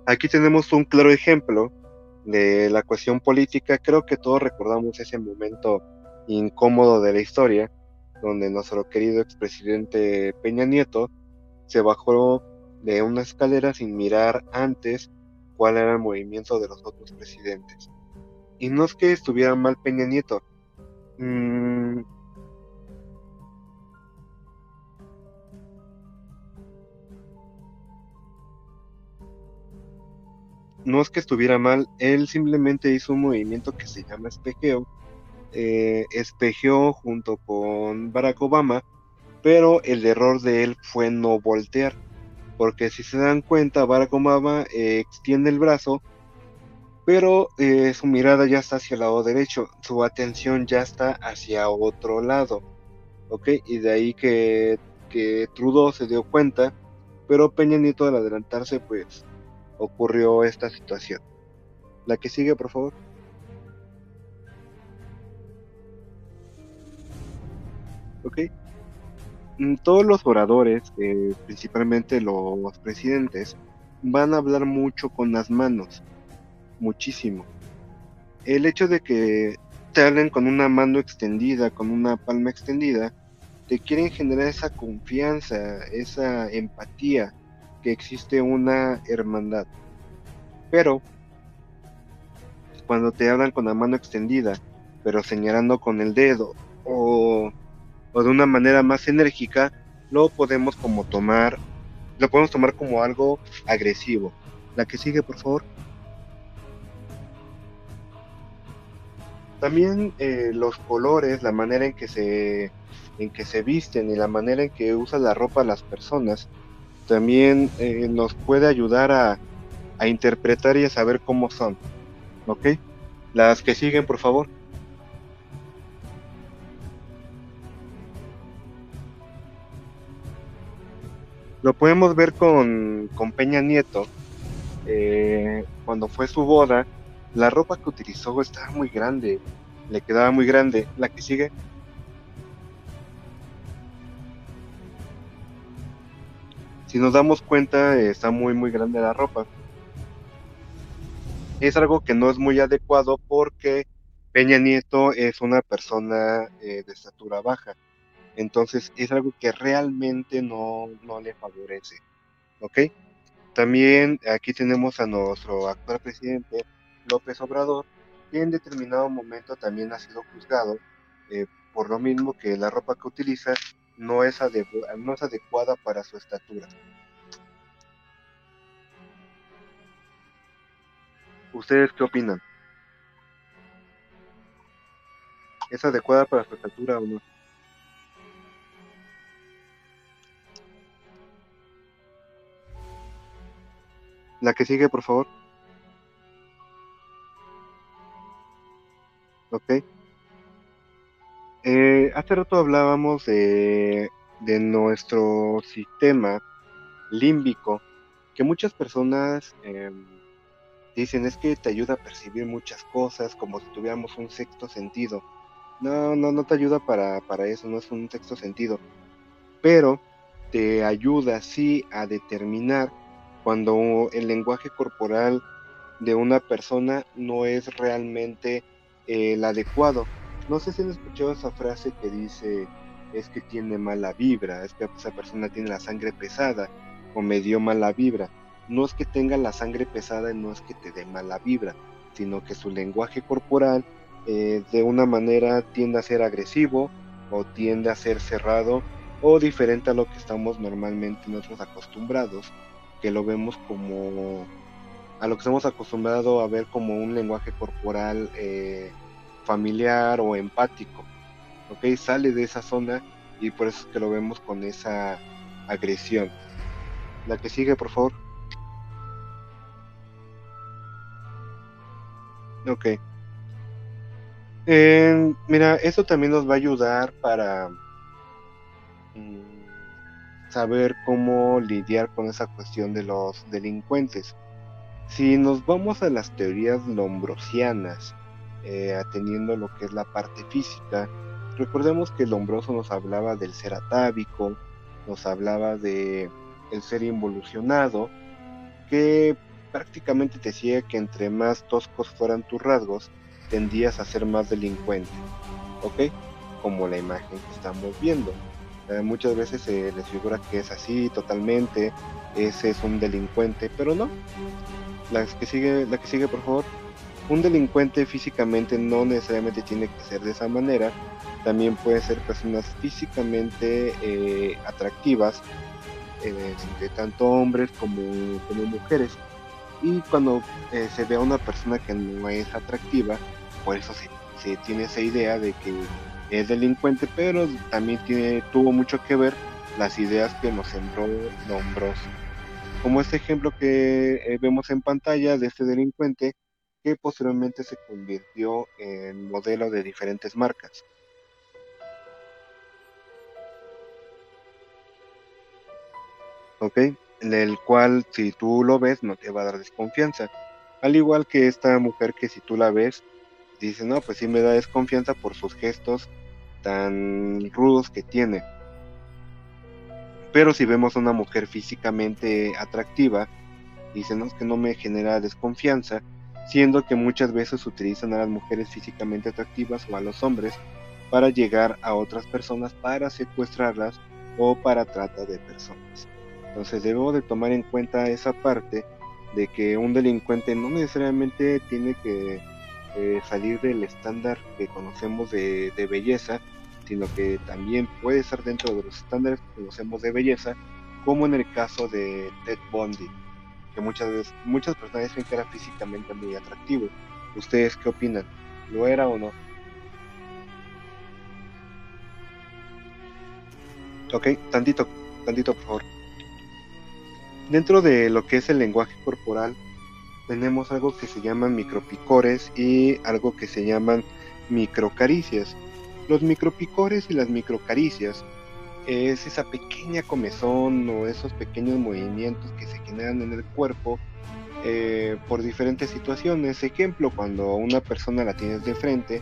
Aquí tenemos un claro ejemplo de la cuestión política. Creo que todos recordamos ese momento incómodo de la historia, donde nuestro querido expresidente Peña Nieto se bajó de una escalera sin mirar antes cuál era el movimiento de los otros presidentes. Y no es que estuviera mal Peña Nieto. Mm, no es que estuviera mal, él simplemente hizo un movimiento que se llama espejeo, eh, espejeó junto con Barack Obama, pero el error de él fue no voltear, porque si se dan cuenta, Barack Obama eh, extiende el brazo, pero eh, su mirada ya está hacia el lado derecho, su atención ya está hacia otro lado, ¿ok? Y de ahí que, que Trudeau se dio cuenta, pero Peña Nieto al adelantarse, pues ocurrió esta situación. La que sigue, por favor. Ok. Mm, todos los oradores, eh, principalmente los presidentes, van a hablar mucho con las manos, muchísimo. El hecho de que te hablen con una mano extendida, con una palma extendida, te quieren generar esa confianza, esa empatía, que existe una hermandad. Pero cuando te hablan con la mano extendida, pero señalando con el dedo o, o de una manera más enérgica, lo podemos como tomar, lo podemos tomar como algo agresivo. La que sigue, por favor. También eh, los colores, la manera en que se en que se visten y la manera en que usa la ropa las personas también eh, nos puede ayudar a, a interpretar y a saber cómo son. ¿Ok? Las que siguen, por favor. Lo podemos ver con, con Peña Nieto. Eh, cuando fue su boda, la ropa que utilizó estaba muy grande. Le quedaba muy grande. La que sigue. si nos damos cuenta está muy muy grande la ropa. Es algo que no es muy adecuado porque Peña Nieto es una persona eh, de estatura baja. Entonces es algo que realmente no, no le favorece. ¿Ok? También aquí tenemos a nuestro actual presidente López Obrador, que en determinado momento también ha sido juzgado eh, por lo mismo que la ropa que utiliza no es, no es adecuada para su estatura. ¿Ustedes qué opinan? ¿Es adecuada para su estatura o no? La que sigue, por favor. Ok. Eh, hace rato hablábamos de, nuestro sistema límbico, que muchas personas em, dicen es que te ayuda a percibir muchas cosas como si tuviéramos un sexto sentido. No, no, no te ayuda para, para eso, no es un sexto sentido. Pero te ayuda sí a determinar cuando el lenguaje corporal de una persona no es realmente el adecuado. No sé si han escuchado esa frase que dice es que tiene mala vibra, es que esa persona tiene la sangre pesada o me dio mala vibra. No es que tenga la sangre pesada y no es que te dé mala vibra, sino que su lenguaje corporal eh, de una manera tiende a ser agresivo o tiende a ser cerrado o diferente a lo que estamos normalmente nosotros acostumbrados, que lo vemos como a lo que estamos acostumbrados a ver como un lenguaje corporal eh, familiar o empático. ¿ok? Sale de esa zona y por eso es que lo vemos con esa agresión. La que sigue, por favor. Ok. mira, eso también nos va a ayudar para mm, saber cómo lidiar con esa cuestión de los delincuentes. Si nos vamos a las teorías lombrosianas, eh, atendiendo lo que es la parte física, recordemos que lombroso nos hablaba del ser atávico, nos hablaba de el ser involucionado, que prácticamente te decía que entre más toscos fueran tus rasgos, tendías a ser más delincuente, ¿ok? Como la imagen que estamos viendo. Eh, muchas veces se les figura que es así totalmente, ese es un delincuente, pero no. La que sigue, la que sigue, por favor. Un delincuente físicamente no necesariamente tiene que ser de esa manera, también puede ser personas físicamente eh, atractivas, eh, tanto hombres como, como mujeres y cuando eh, se ve a una persona que no es atractiva, por eso se, tiene esa idea de que es delincuente, pero también tiene, tuvo mucho que ver las ideas que nos sembró Lombroso. Como este ejemplo que eh, vemos en pantalla de este delincuente que posteriormente se convirtió en modelo de diferentes marcas. ¿Ok? el cual si tú lo ves no te va a dar desconfianza. Al igual que esta mujer que si tú la ves, dice, no, pues sí me da desconfianza por sus gestos tan rudos que tiene. Pero si vemos a una mujer físicamente atractiva, dice, no, es que no me genera desconfianza, siendo que muchas veces utilizan a las mujeres físicamente atractivas o a los hombres para llegar a otras personas, para secuestrarlas o para trata de personas. Entonces debemos de tomar en cuenta esa parte de que un delincuente no necesariamente tiene que eh, salir del estándar que conocemos de, belleza, sino que también puede estar dentro de los estándares que conocemos de belleza, como en el caso de Ted Bundy, que muchas veces muchas personas dicen que era físicamente muy atractivo. ¿Ustedes qué opinan? ¿Lo era o no? Ok, tantito, tantito por favor. Dentro de lo que es el lenguaje corporal, tenemos algo que se llaman micropicores y algo que se llaman microcaricias. Los micropicores y las microcaricias es esa pequeña comezón o esos pequeños movimientos que se generan en el cuerpo eh, por diferentes situaciones. Ejemplo, cuando una persona la tienes de frente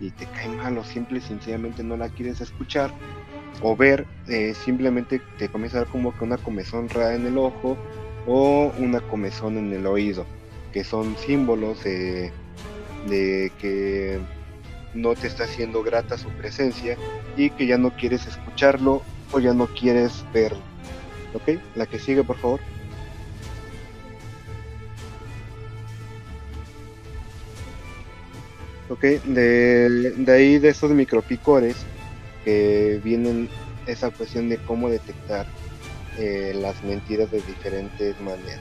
y te cae mal o simple sencillamente no la quieres escuchar, o ver, eh, simplemente te comienza a dar como que una comezón rara en el ojo o una comezón en el oído, que son símbolos de, que no te está haciendo grata su presencia y que ya no quieres escucharlo o ya no quieres verlo. ¿Ok? La que sigue, por favor. Ok, de, de ahí de esos micropicores vienen esa cuestión de cómo detectar eh, las mentiras de diferentes maneras.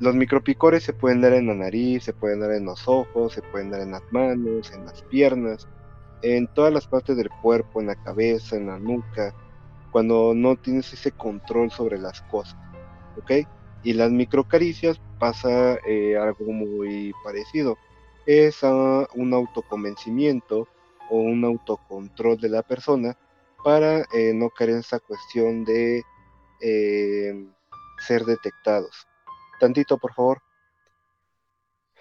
Los micropicores se pueden dar en la nariz, se pueden dar en los ojos, se pueden dar en las manos, en las piernas, en todas las partes del cuerpo, en la cabeza, en la nuca, cuando no tienes ese control sobre las cosas. ¿Ok? Y las microcaricias pasa eh, algo muy parecido. Es un autoconvencimiento o un autocontrol de la persona para eh, no caer en esa cuestión de eh, ser detectados. Tantito, por favor.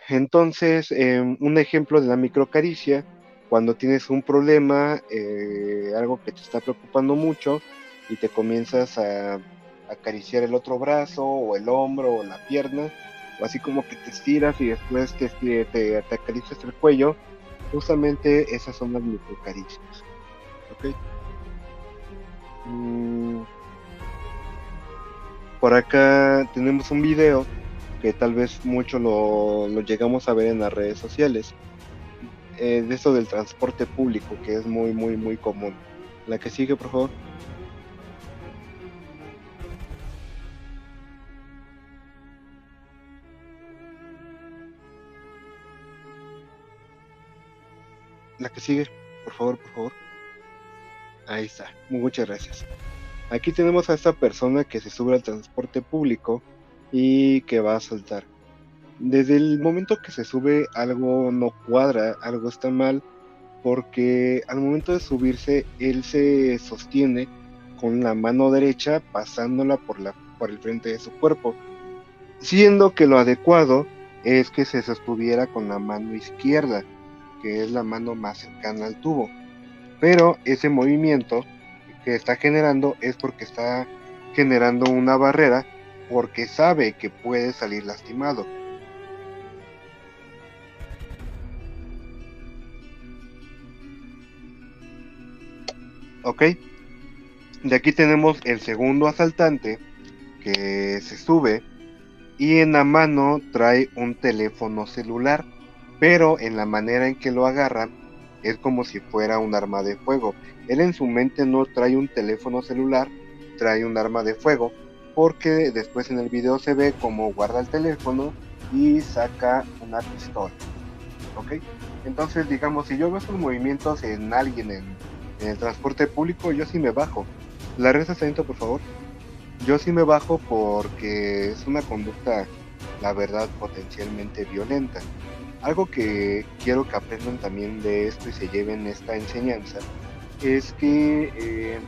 Entonces, em, un ejemplo de la microcaricia cuando tienes un problema, eh, algo que te está preocupando mucho y te comienzas a acariciar el otro brazo o el hombro o la pierna, o así como que te estiras y después te, te, te acaricias el cuello, justamente esas son las microcaricias. ¿ok? Mm. Por acá tenemos un video que tal vez mucho lo, llegamos a ver en las redes sociales. De eso del transporte público, que es muy, muy, muy común. La que sigue, por favor. La que sigue, por favor, por favor. Ahí está, muchas gracias. Aquí tenemos a esta persona que se sube al transporte público y que va a saltar. Desde el momento que se sube algo no cuadra, algo está mal, porque al momento de subirse él se sostiene con la mano derecha pasándola por, la, el frente de su cuerpo, siendo que lo adecuado es que se sostuviera con la mano izquierda, que es la mano más cercana al tubo. Pero ese movimiento está generando es porque está generando una barrera porque sabe que puede salir lastimado. Ok. De aquí tenemos el segundo asaltante que se sube y en la mano trae un teléfono celular, pero en la manera en que lo agarra es como si fuera un arma de fuego. Él en su mente no trae un teléfono celular, trae un arma de fuego, porque después en el video se ve como guarda el teléfono y saca una pistola. ¿Ok? Entonces, digamos, si yo veo esos movimientos en alguien en, el transporte público, yo sí me bajo. La reza atento, por favor. Yo sí me bajo porque es una conducta, la verdad, potencialmente violenta. Algo que quiero que aprendan también de esto y se lleven esta enseñanza es que eh,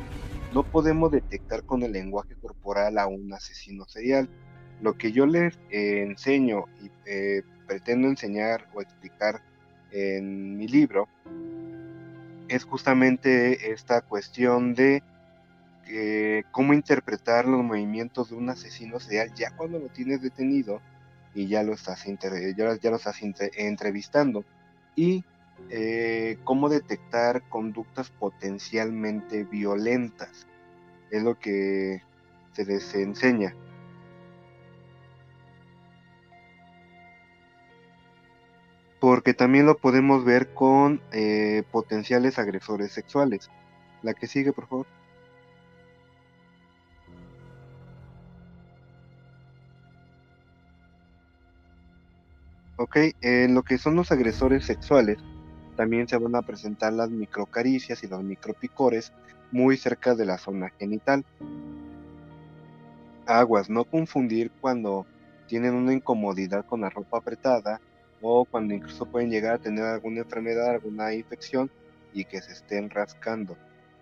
no podemos detectar con el lenguaje corporal a un asesino serial. Lo que yo les eh, enseño y eh, pretendo enseñar o explicar en mi libro es justamente esta cuestión de cómo interpretar los movimientos de un asesino serial ya cuando lo tienes detenido y ya lo estás, ya, ya lo estás entrevistando y eh, cómo detectar conductas potencialmente violentas. Es lo que se les enseña. Porque también lo podemos ver con eh, potenciales agresores sexuales. La que sigue, por favor. Ok, en lo que son los agresores sexuales, también se van a presentar las microcaricias y los micropicores muy cerca de la zona genital. Aguas, no confundir cuando tienen una incomodidad con la ropa apretada o cuando incluso pueden llegar a tener alguna enfermedad, alguna infección y que se estén rascando.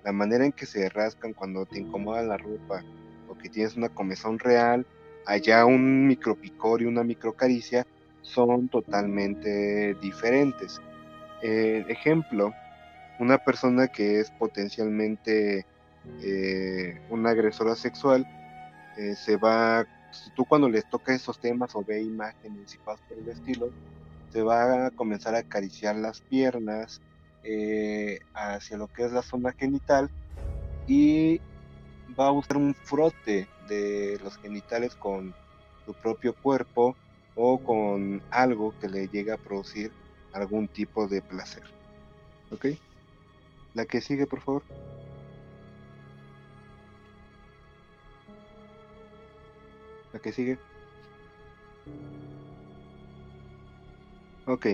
La manera en que se rascan cuando te incomoda la ropa o que tienes una comezón real, allá un micropicor y una microcaricia son totalmente diferentes. Eh, ejemplo, una persona que es potencialmente eh, una agresora sexual, eh, se va, si tú cuando les toca esos temas o ve imágenes y cosas por el estilo, se va a comenzar a acariciar las piernas hacia lo que es la zona genital y va a usar un frote de los genitales con su propio cuerpo o con algo que le llegue a producir algún tipo de placer. ¿Ok? La que sigue, por favor. La que sigue. Ok.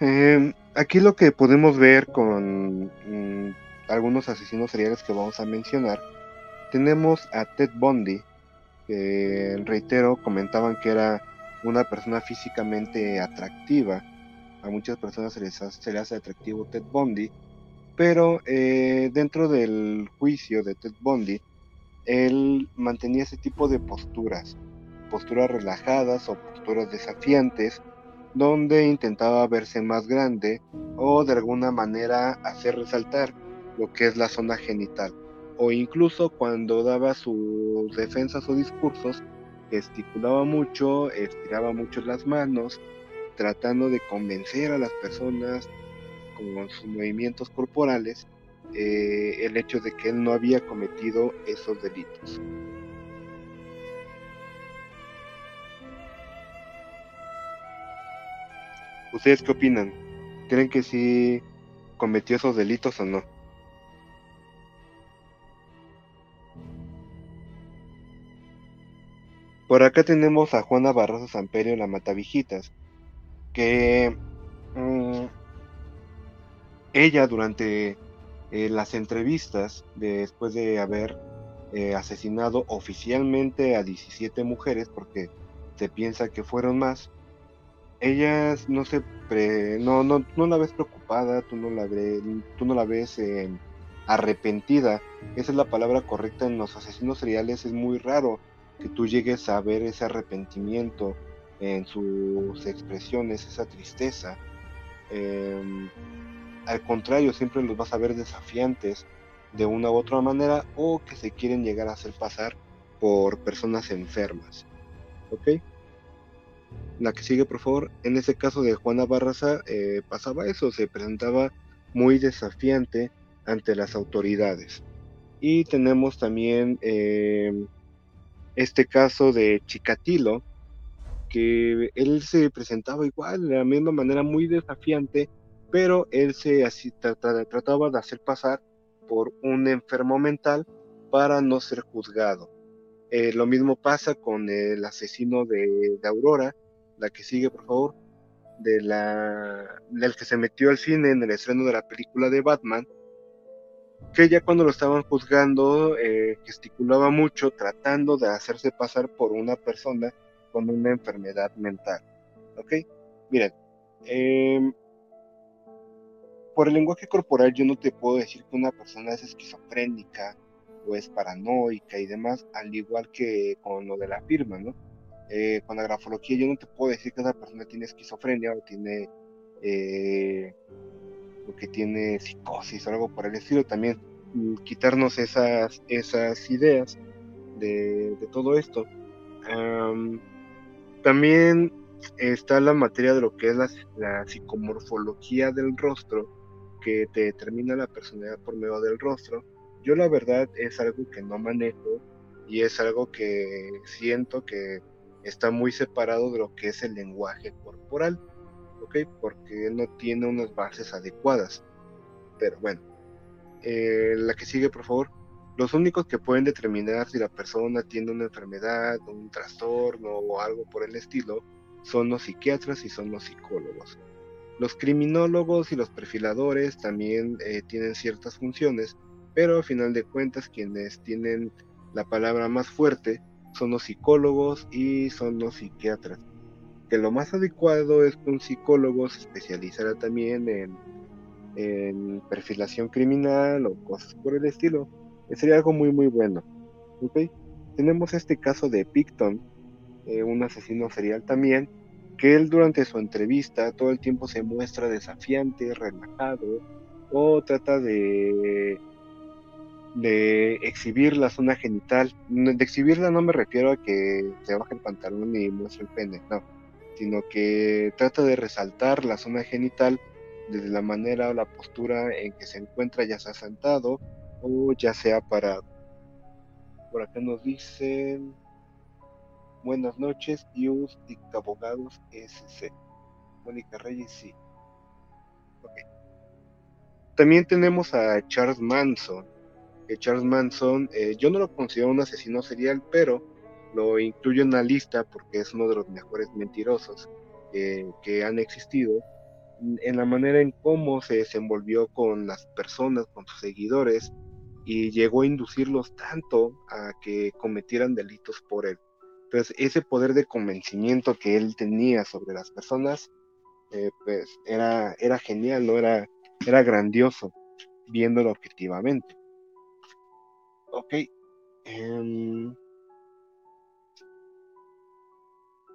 Em, aquí lo que podemos ver con mm, algunos asesinos seriales que vamos a mencionar, tenemos a Ted Bundy, que reitero, comentaban que era una persona físicamente atractiva. A muchas personas se les hace, se les hace atractivo Ted Bundy, pero eh, dentro del juicio de Ted Bundy, él mantenía ese tipo de posturas, posturas relajadas o posturas desafiantes, donde intentaba verse más grande o de alguna manera hacer resaltar lo que es la zona genital. O incluso cuando daba sus defensas o discursos, gesticulaba mucho, estiraba mucho las manos, tratando de convencer a las personas con sus movimientos corporales eh, el hecho de que él no había cometido esos delitos. ¿Ustedes qué opinan? ¿Creen que sí cometió esos delitos o no? Por acá tenemos a Juana Barroso Samperio, la Matavijitas, que mm, ella durante eh, las entrevistas, después de haber eh, asesinado oficialmente a 17 mujeres, porque se piensa que fueron más, ellas no se no, no, no la ves preocupada, tú no la ves, tú no la ves eh, arrepentida. Esa es la palabra correcta en los asesinos seriales. Es muy raro que tú llegues a ver ese arrepentimiento en sus expresiones, esa tristeza. Em, al contrario, siempre los vas a ver desafiantes de una u otra manera o que se quieren llegar a hacer pasar por personas enfermas. ¿Ok? La que sigue, por favor. En ese caso de Juana Barraza eh, pasaba eso, se presentaba muy desafiante ante las autoridades. Y tenemos también em, este caso de Chikatilo, que él se presentaba igual, de la misma manera muy desafiante, pero él se así, trataba de hacer pasar por un enfermo mental para no ser juzgado. Eh, lo mismo pasa con el asesino de Aurora, la que sigue, por favor, de la, del que se metió al cine en el estreno de la película de Batman, que ya cuando lo estaban juzgando eh, gesticulaba mucho tratando de hacerse pasar por una persona con una enfermedad mental. ¿Ok? Miren, em, por el lenguaje corporal yo no te puedo decir que una persona es esquizofrénica o es paranoica y demás, al igual que con lo de la firma, ¿no? Eh, con la grafología yo no te puedo decir que esa persona tiene esquizofrenia o tiene eh, o que tiene psicosis o algo por el estilo también mm, quitarnos esas esas ideas de, todo esto. También está la materia de lo que es la, la, psicomorfología del rostro que te determina la personalidad por medio del rostro. Yo la verdad es algo que no manejo y es algo que siento que está muy separado de lo que es el lenguaje corporal, ¿ok? Porque no tiene unas bases adecuadas. Pero bueno, eh, la que sigue, por favor. Los únicos que pueden determinar si la persona tiene una enfermedad, un trastorno o algo por el estilo son los psiquiatras y son los psicólogos. Los criminólogos y los perfiladores también eh, tienen ciertas funciones, pero a final de cuentas quienes tienen la palabra más fuerte son los psicólogos y son los psiquiatras. Que lo más adecuado es que un psicólogo se especializara también en, en perfilación criminal o cosas por el estilo. sería algo muy muy bueno. ¿okay? Tenemos este caso de Picton, eh, un asesino serial también, que él durante su entrevista todo el tiempo se muestra desafiante, relajado, o trata de de exhibir la zona genital. De exhibirla no me refiero a que se baje el pantalón y muestre el pene, no, sino que trata de resaltar la zona genital desde la manera o la postura en que se encuentra, ya sea sentado o ya sea parado. Por acá nos dicen buenas noches, Ius Abogados SC. Mónica Reyes, sí. También tenemos a Charles Manson, Charles Manson, eh, yo no lo considero un asesino serial, pero lo incluyo en la lista porque es uno de los mejores mentirosos que han existido, en la manera en cómo se desenvolvió con las personas, con sus seguidores, y llegó a inducirlos tanto a que cometieran delitos por él. Entonces, ese poder de convencimiento que él tenía sobre las personas, eh, pues era, era genial, ¿no? Era, era grandioso, viéndolo objetivamente. Ok. Em,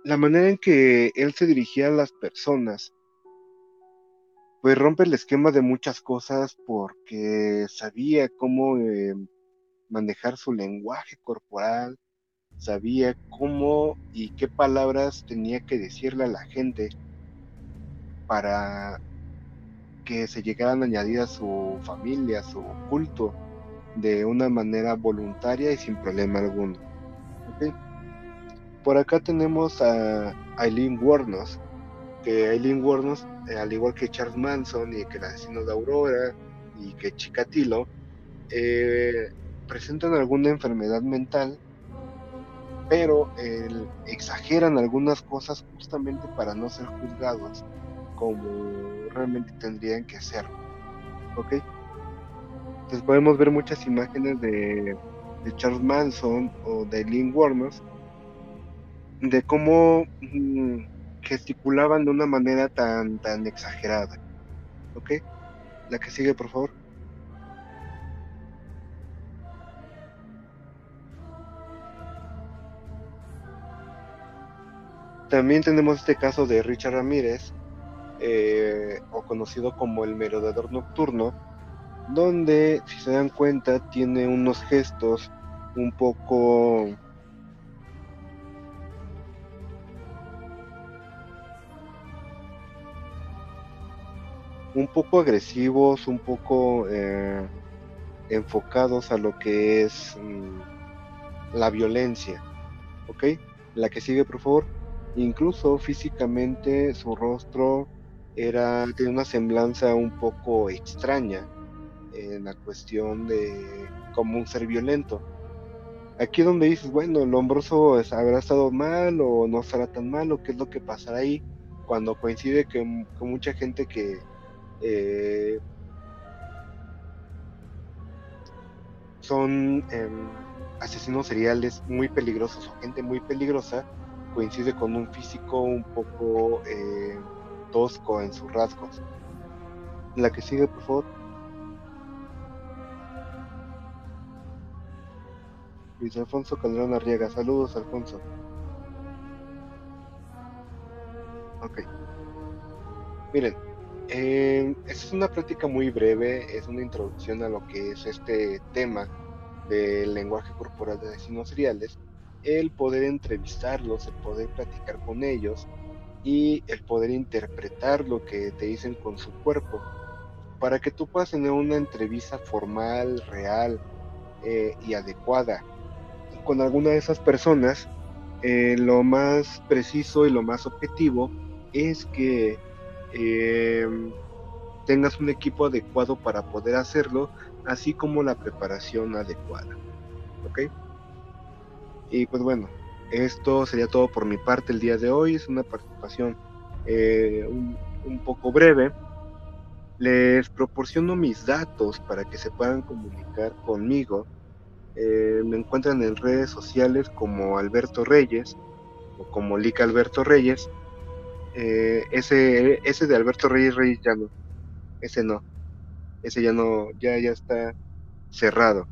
la manera en que él se dirigía a las personas, pues rompe el esquema de muchas cosas porque sabía cómo eh, manejar su lenguaje corporal, sabía cómo y qué palabras tenía que decirle a la gente para que se llegaran a añadir a su familia, a su culto, de una manera voluntaria y sin problema alguno. Por acá tenemos a Eileen Warnos, que Eileen Warnos, eh, al igual que Charles Manson y que el asesino de Aurora y que Chikatilo, eh, presentan alguna enfermedad mental, pero exageran algunas cosas justamente para no ser juzgados como realmente tendrían que ser. ¿Ok? Entonces podemos ver muchas imágenes de, Charles Manson o de Lynn Warnes de cómo mm, gesticulaban de una manera tan, tan exagerada. ¿Ok? La que sigue, por favor. También tenemos este caso de Richard Ramírez, eh, o conocido como el merodeador nocturno, donde, si se dan cuenta, tiene unos gestos un poco... un poco agresivos, un poco eh, enfocados a lo que es mm, la violencia. ¿Ok? La que sigue, por favor. Incluso físicamente su rostro era, tiene una semblanza un poco extraña en la cuestión de como un ser violento. Aquí donde dices, bueno, el hombroso habrá estado mal o no estará tan mal o qué es lo que pasará ahí cuando coincide que, con mucha gente que eh, son em, asesinos seriales muy peligrosos o gente muy peligrosa coincide con un físico un poco eh, tosco en sus rasgos. La que sigue, por favor. Luis Alfonso Calderón Arriaga. Saludos, Alfonso. Ok. Miren, eh, es una práctica muy breve, es una introducción a lo que es este tema del lenguaje corporal de asesinos seriales el poder entrevistarlos, el poder platicar con ellos y el poder interpretar lo que te dicen con su cuerpo, para que tú puedas tener una entrevista formal, real eh, y adecuada con alguna de esas personas. Eh, lo más preciso y lo más objetivo es que em, tengas un equipo adecuado para poder hacerlo, así como la preparación adecuada. ¿Ok? Y pues bueno, esto sería todo por mi parte el día de hoy. Es una participación eh, un, poco breve. Les proporciono mis datos para que se puedan comunicar conmigo. Eh, me encuentran en redes sociales como Alberto Reyes o como Lica Alberto Reyes. Eh, ese, ese de Alberto Reyes Reyes ya no. Ese no. Ese ya no, ya, ya está cerrado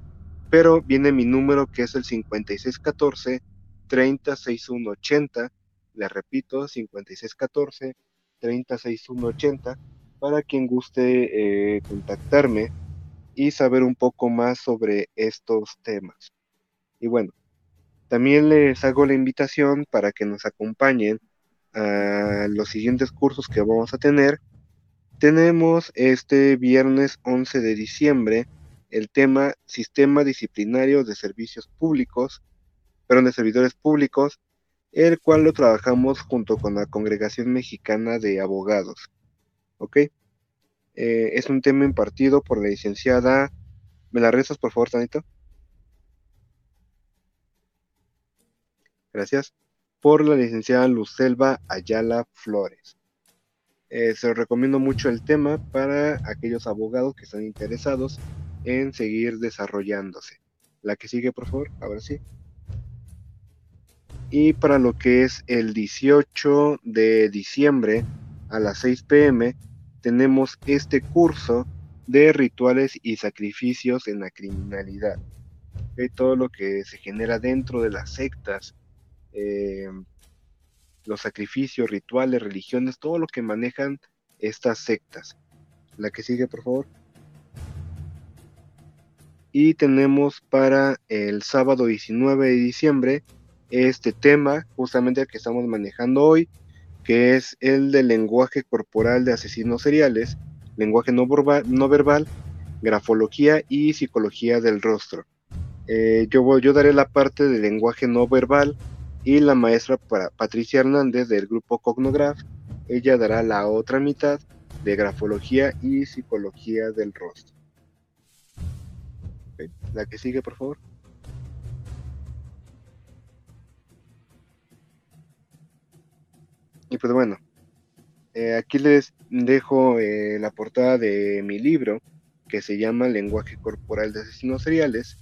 pero viene mi número que es el 5614 306180, le repito, 5614 306180, para quien guste eh, contactarme y saber un poco más sobre estos temas. Y bueno, también les hago la invitación para que nos acompañen a los siguientes cursos que vamos a tener. Tenemos este viernes 11 de diciembre el tema Sistema Disciplinario de Servicios Públicos, perdón, de Servidores Públicos, el cual lo trabajamos junto con la Congregación Mexicana de Abogados. ¿Ok? Eh, es un tema impartido por la licenciada. ¿Me la rezas, por favor, Tanito? Gracias. Por la licenciada Lucelva Ayala Flores. Eh, se lo recomiendo mucho el tema para aquellos abogados que están interesados en seguir desarrollándose. La que sigue, por favor, ahora sí. Y para lo que es el 18 de diciembre a las 6 pm, tenemos este curso de rituales y sacrificios en la criminalidad. Todo lo que se genera dentro de las sectas, eh, los sacrificios, rituales, religiones, todo lo que manejan estas sectas. La que sigue, por favor. Y tenemos para el sábado 19 de diciembre este tema, justamente el que estamos manejando hoy, que es el del lenguaje corporal de asesinos seriales, lenguaje no verbal, grafología y psicología del rostro. Eh, yo, yo daré la parte del lenguaje no verbal y la maestra Patricia Hernández del grupo Cognograph, ella dará la otra mitad de grafología y psicología del rostro. La que sigue, por favor. Y pues bueno, eh, aquí les dejo eh, la portada de mi libro que se llama Lenguaje Corporal de Asesinos Seriales,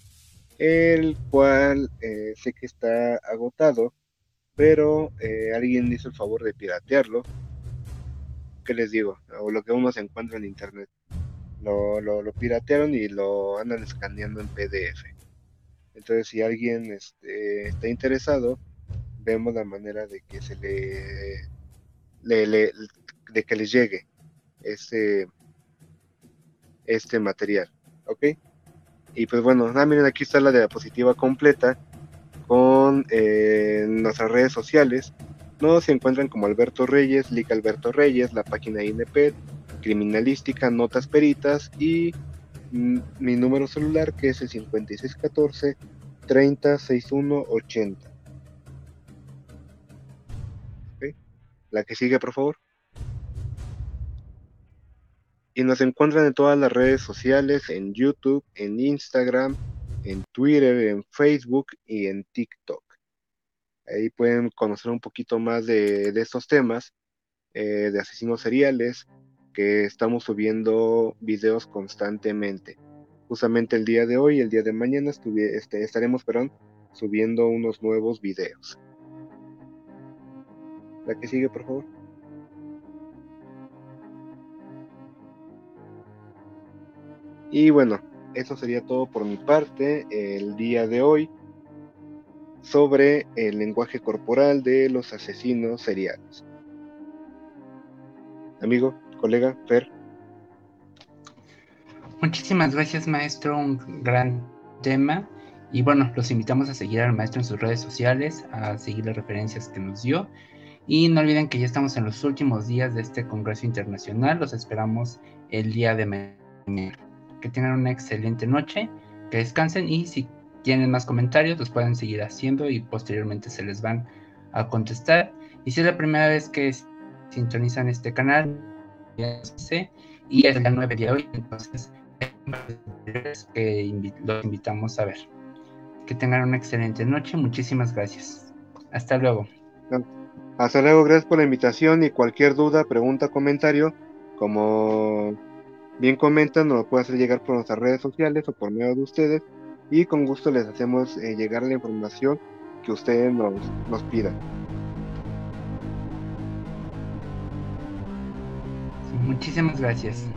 el cual eh, sé que está agotado, pero alguien hizo el favor de piratearlo. ¿Qué les digo? O lo que uno se encuentra en internet. Lo, lo, piratearon y lo andan escaneando en PDF. Entonces, si alguien este, está interesado, vemos la manera de que se le de que les llegue este, este material. ¿Ok? Y pues bueno, ah, miren, aquí está la diapositiva completa con eh, nuestras redes sociales. No se encuentran como Alberto Reyes, Lic Alberto Reyes, la página INPED, Criminalística, Notas Peritas y mm, mi número celular que es el 5614 306180. La que sigue, por favor. Y nos encuentran en todas las redes sociales, en YouTube, en Instagram, en Twitter, en Facebook y en TikTok. Ahí pueden conocer un poquito más de, estos temas, eh, de asesinos seriales, que estamos subiendo videos constantemente. Justamente el día de hoy, el día de mañana, este, estaremos perdón, subiendo unos nuevos videos. La que sigue, por favor. Y bueno, eso sería todo por mi parte el día de hoy sobre el lenguaje corporal de los asesinos seriales. Amigo, colega, Fer. Muchísimas gracias, maestro. Un gran tema. Y bueno, los invitamos a seguir al maestro en sus redes sociales, a seguir las referencias que nos dio y no olviden que ya estamos en los últimos días de este Congreso Internacional. Los esperamos el día de mañana. Que tengan una excelente noche, que descansen y si tienen más comentarios los pueden seguir haciendo y posteriormente se les van a contestar. Y si es la primera vez que sintonizan este canal, y es el 9 de hoy, entonces los invitamos a ver. Que tengan una excelente noche. Muchísimas gracias. Hasta luego. Hasta luego, gracias por la invitación y cualquier duda, pregunta, comentario, como bien comentan, nos lo puede hacer llegar por nuestras redes sociales o por medio de ustedes y con gusto les hacemos eh, llegar la información que ustedes nos, nos pidan. Muchísimas gracias.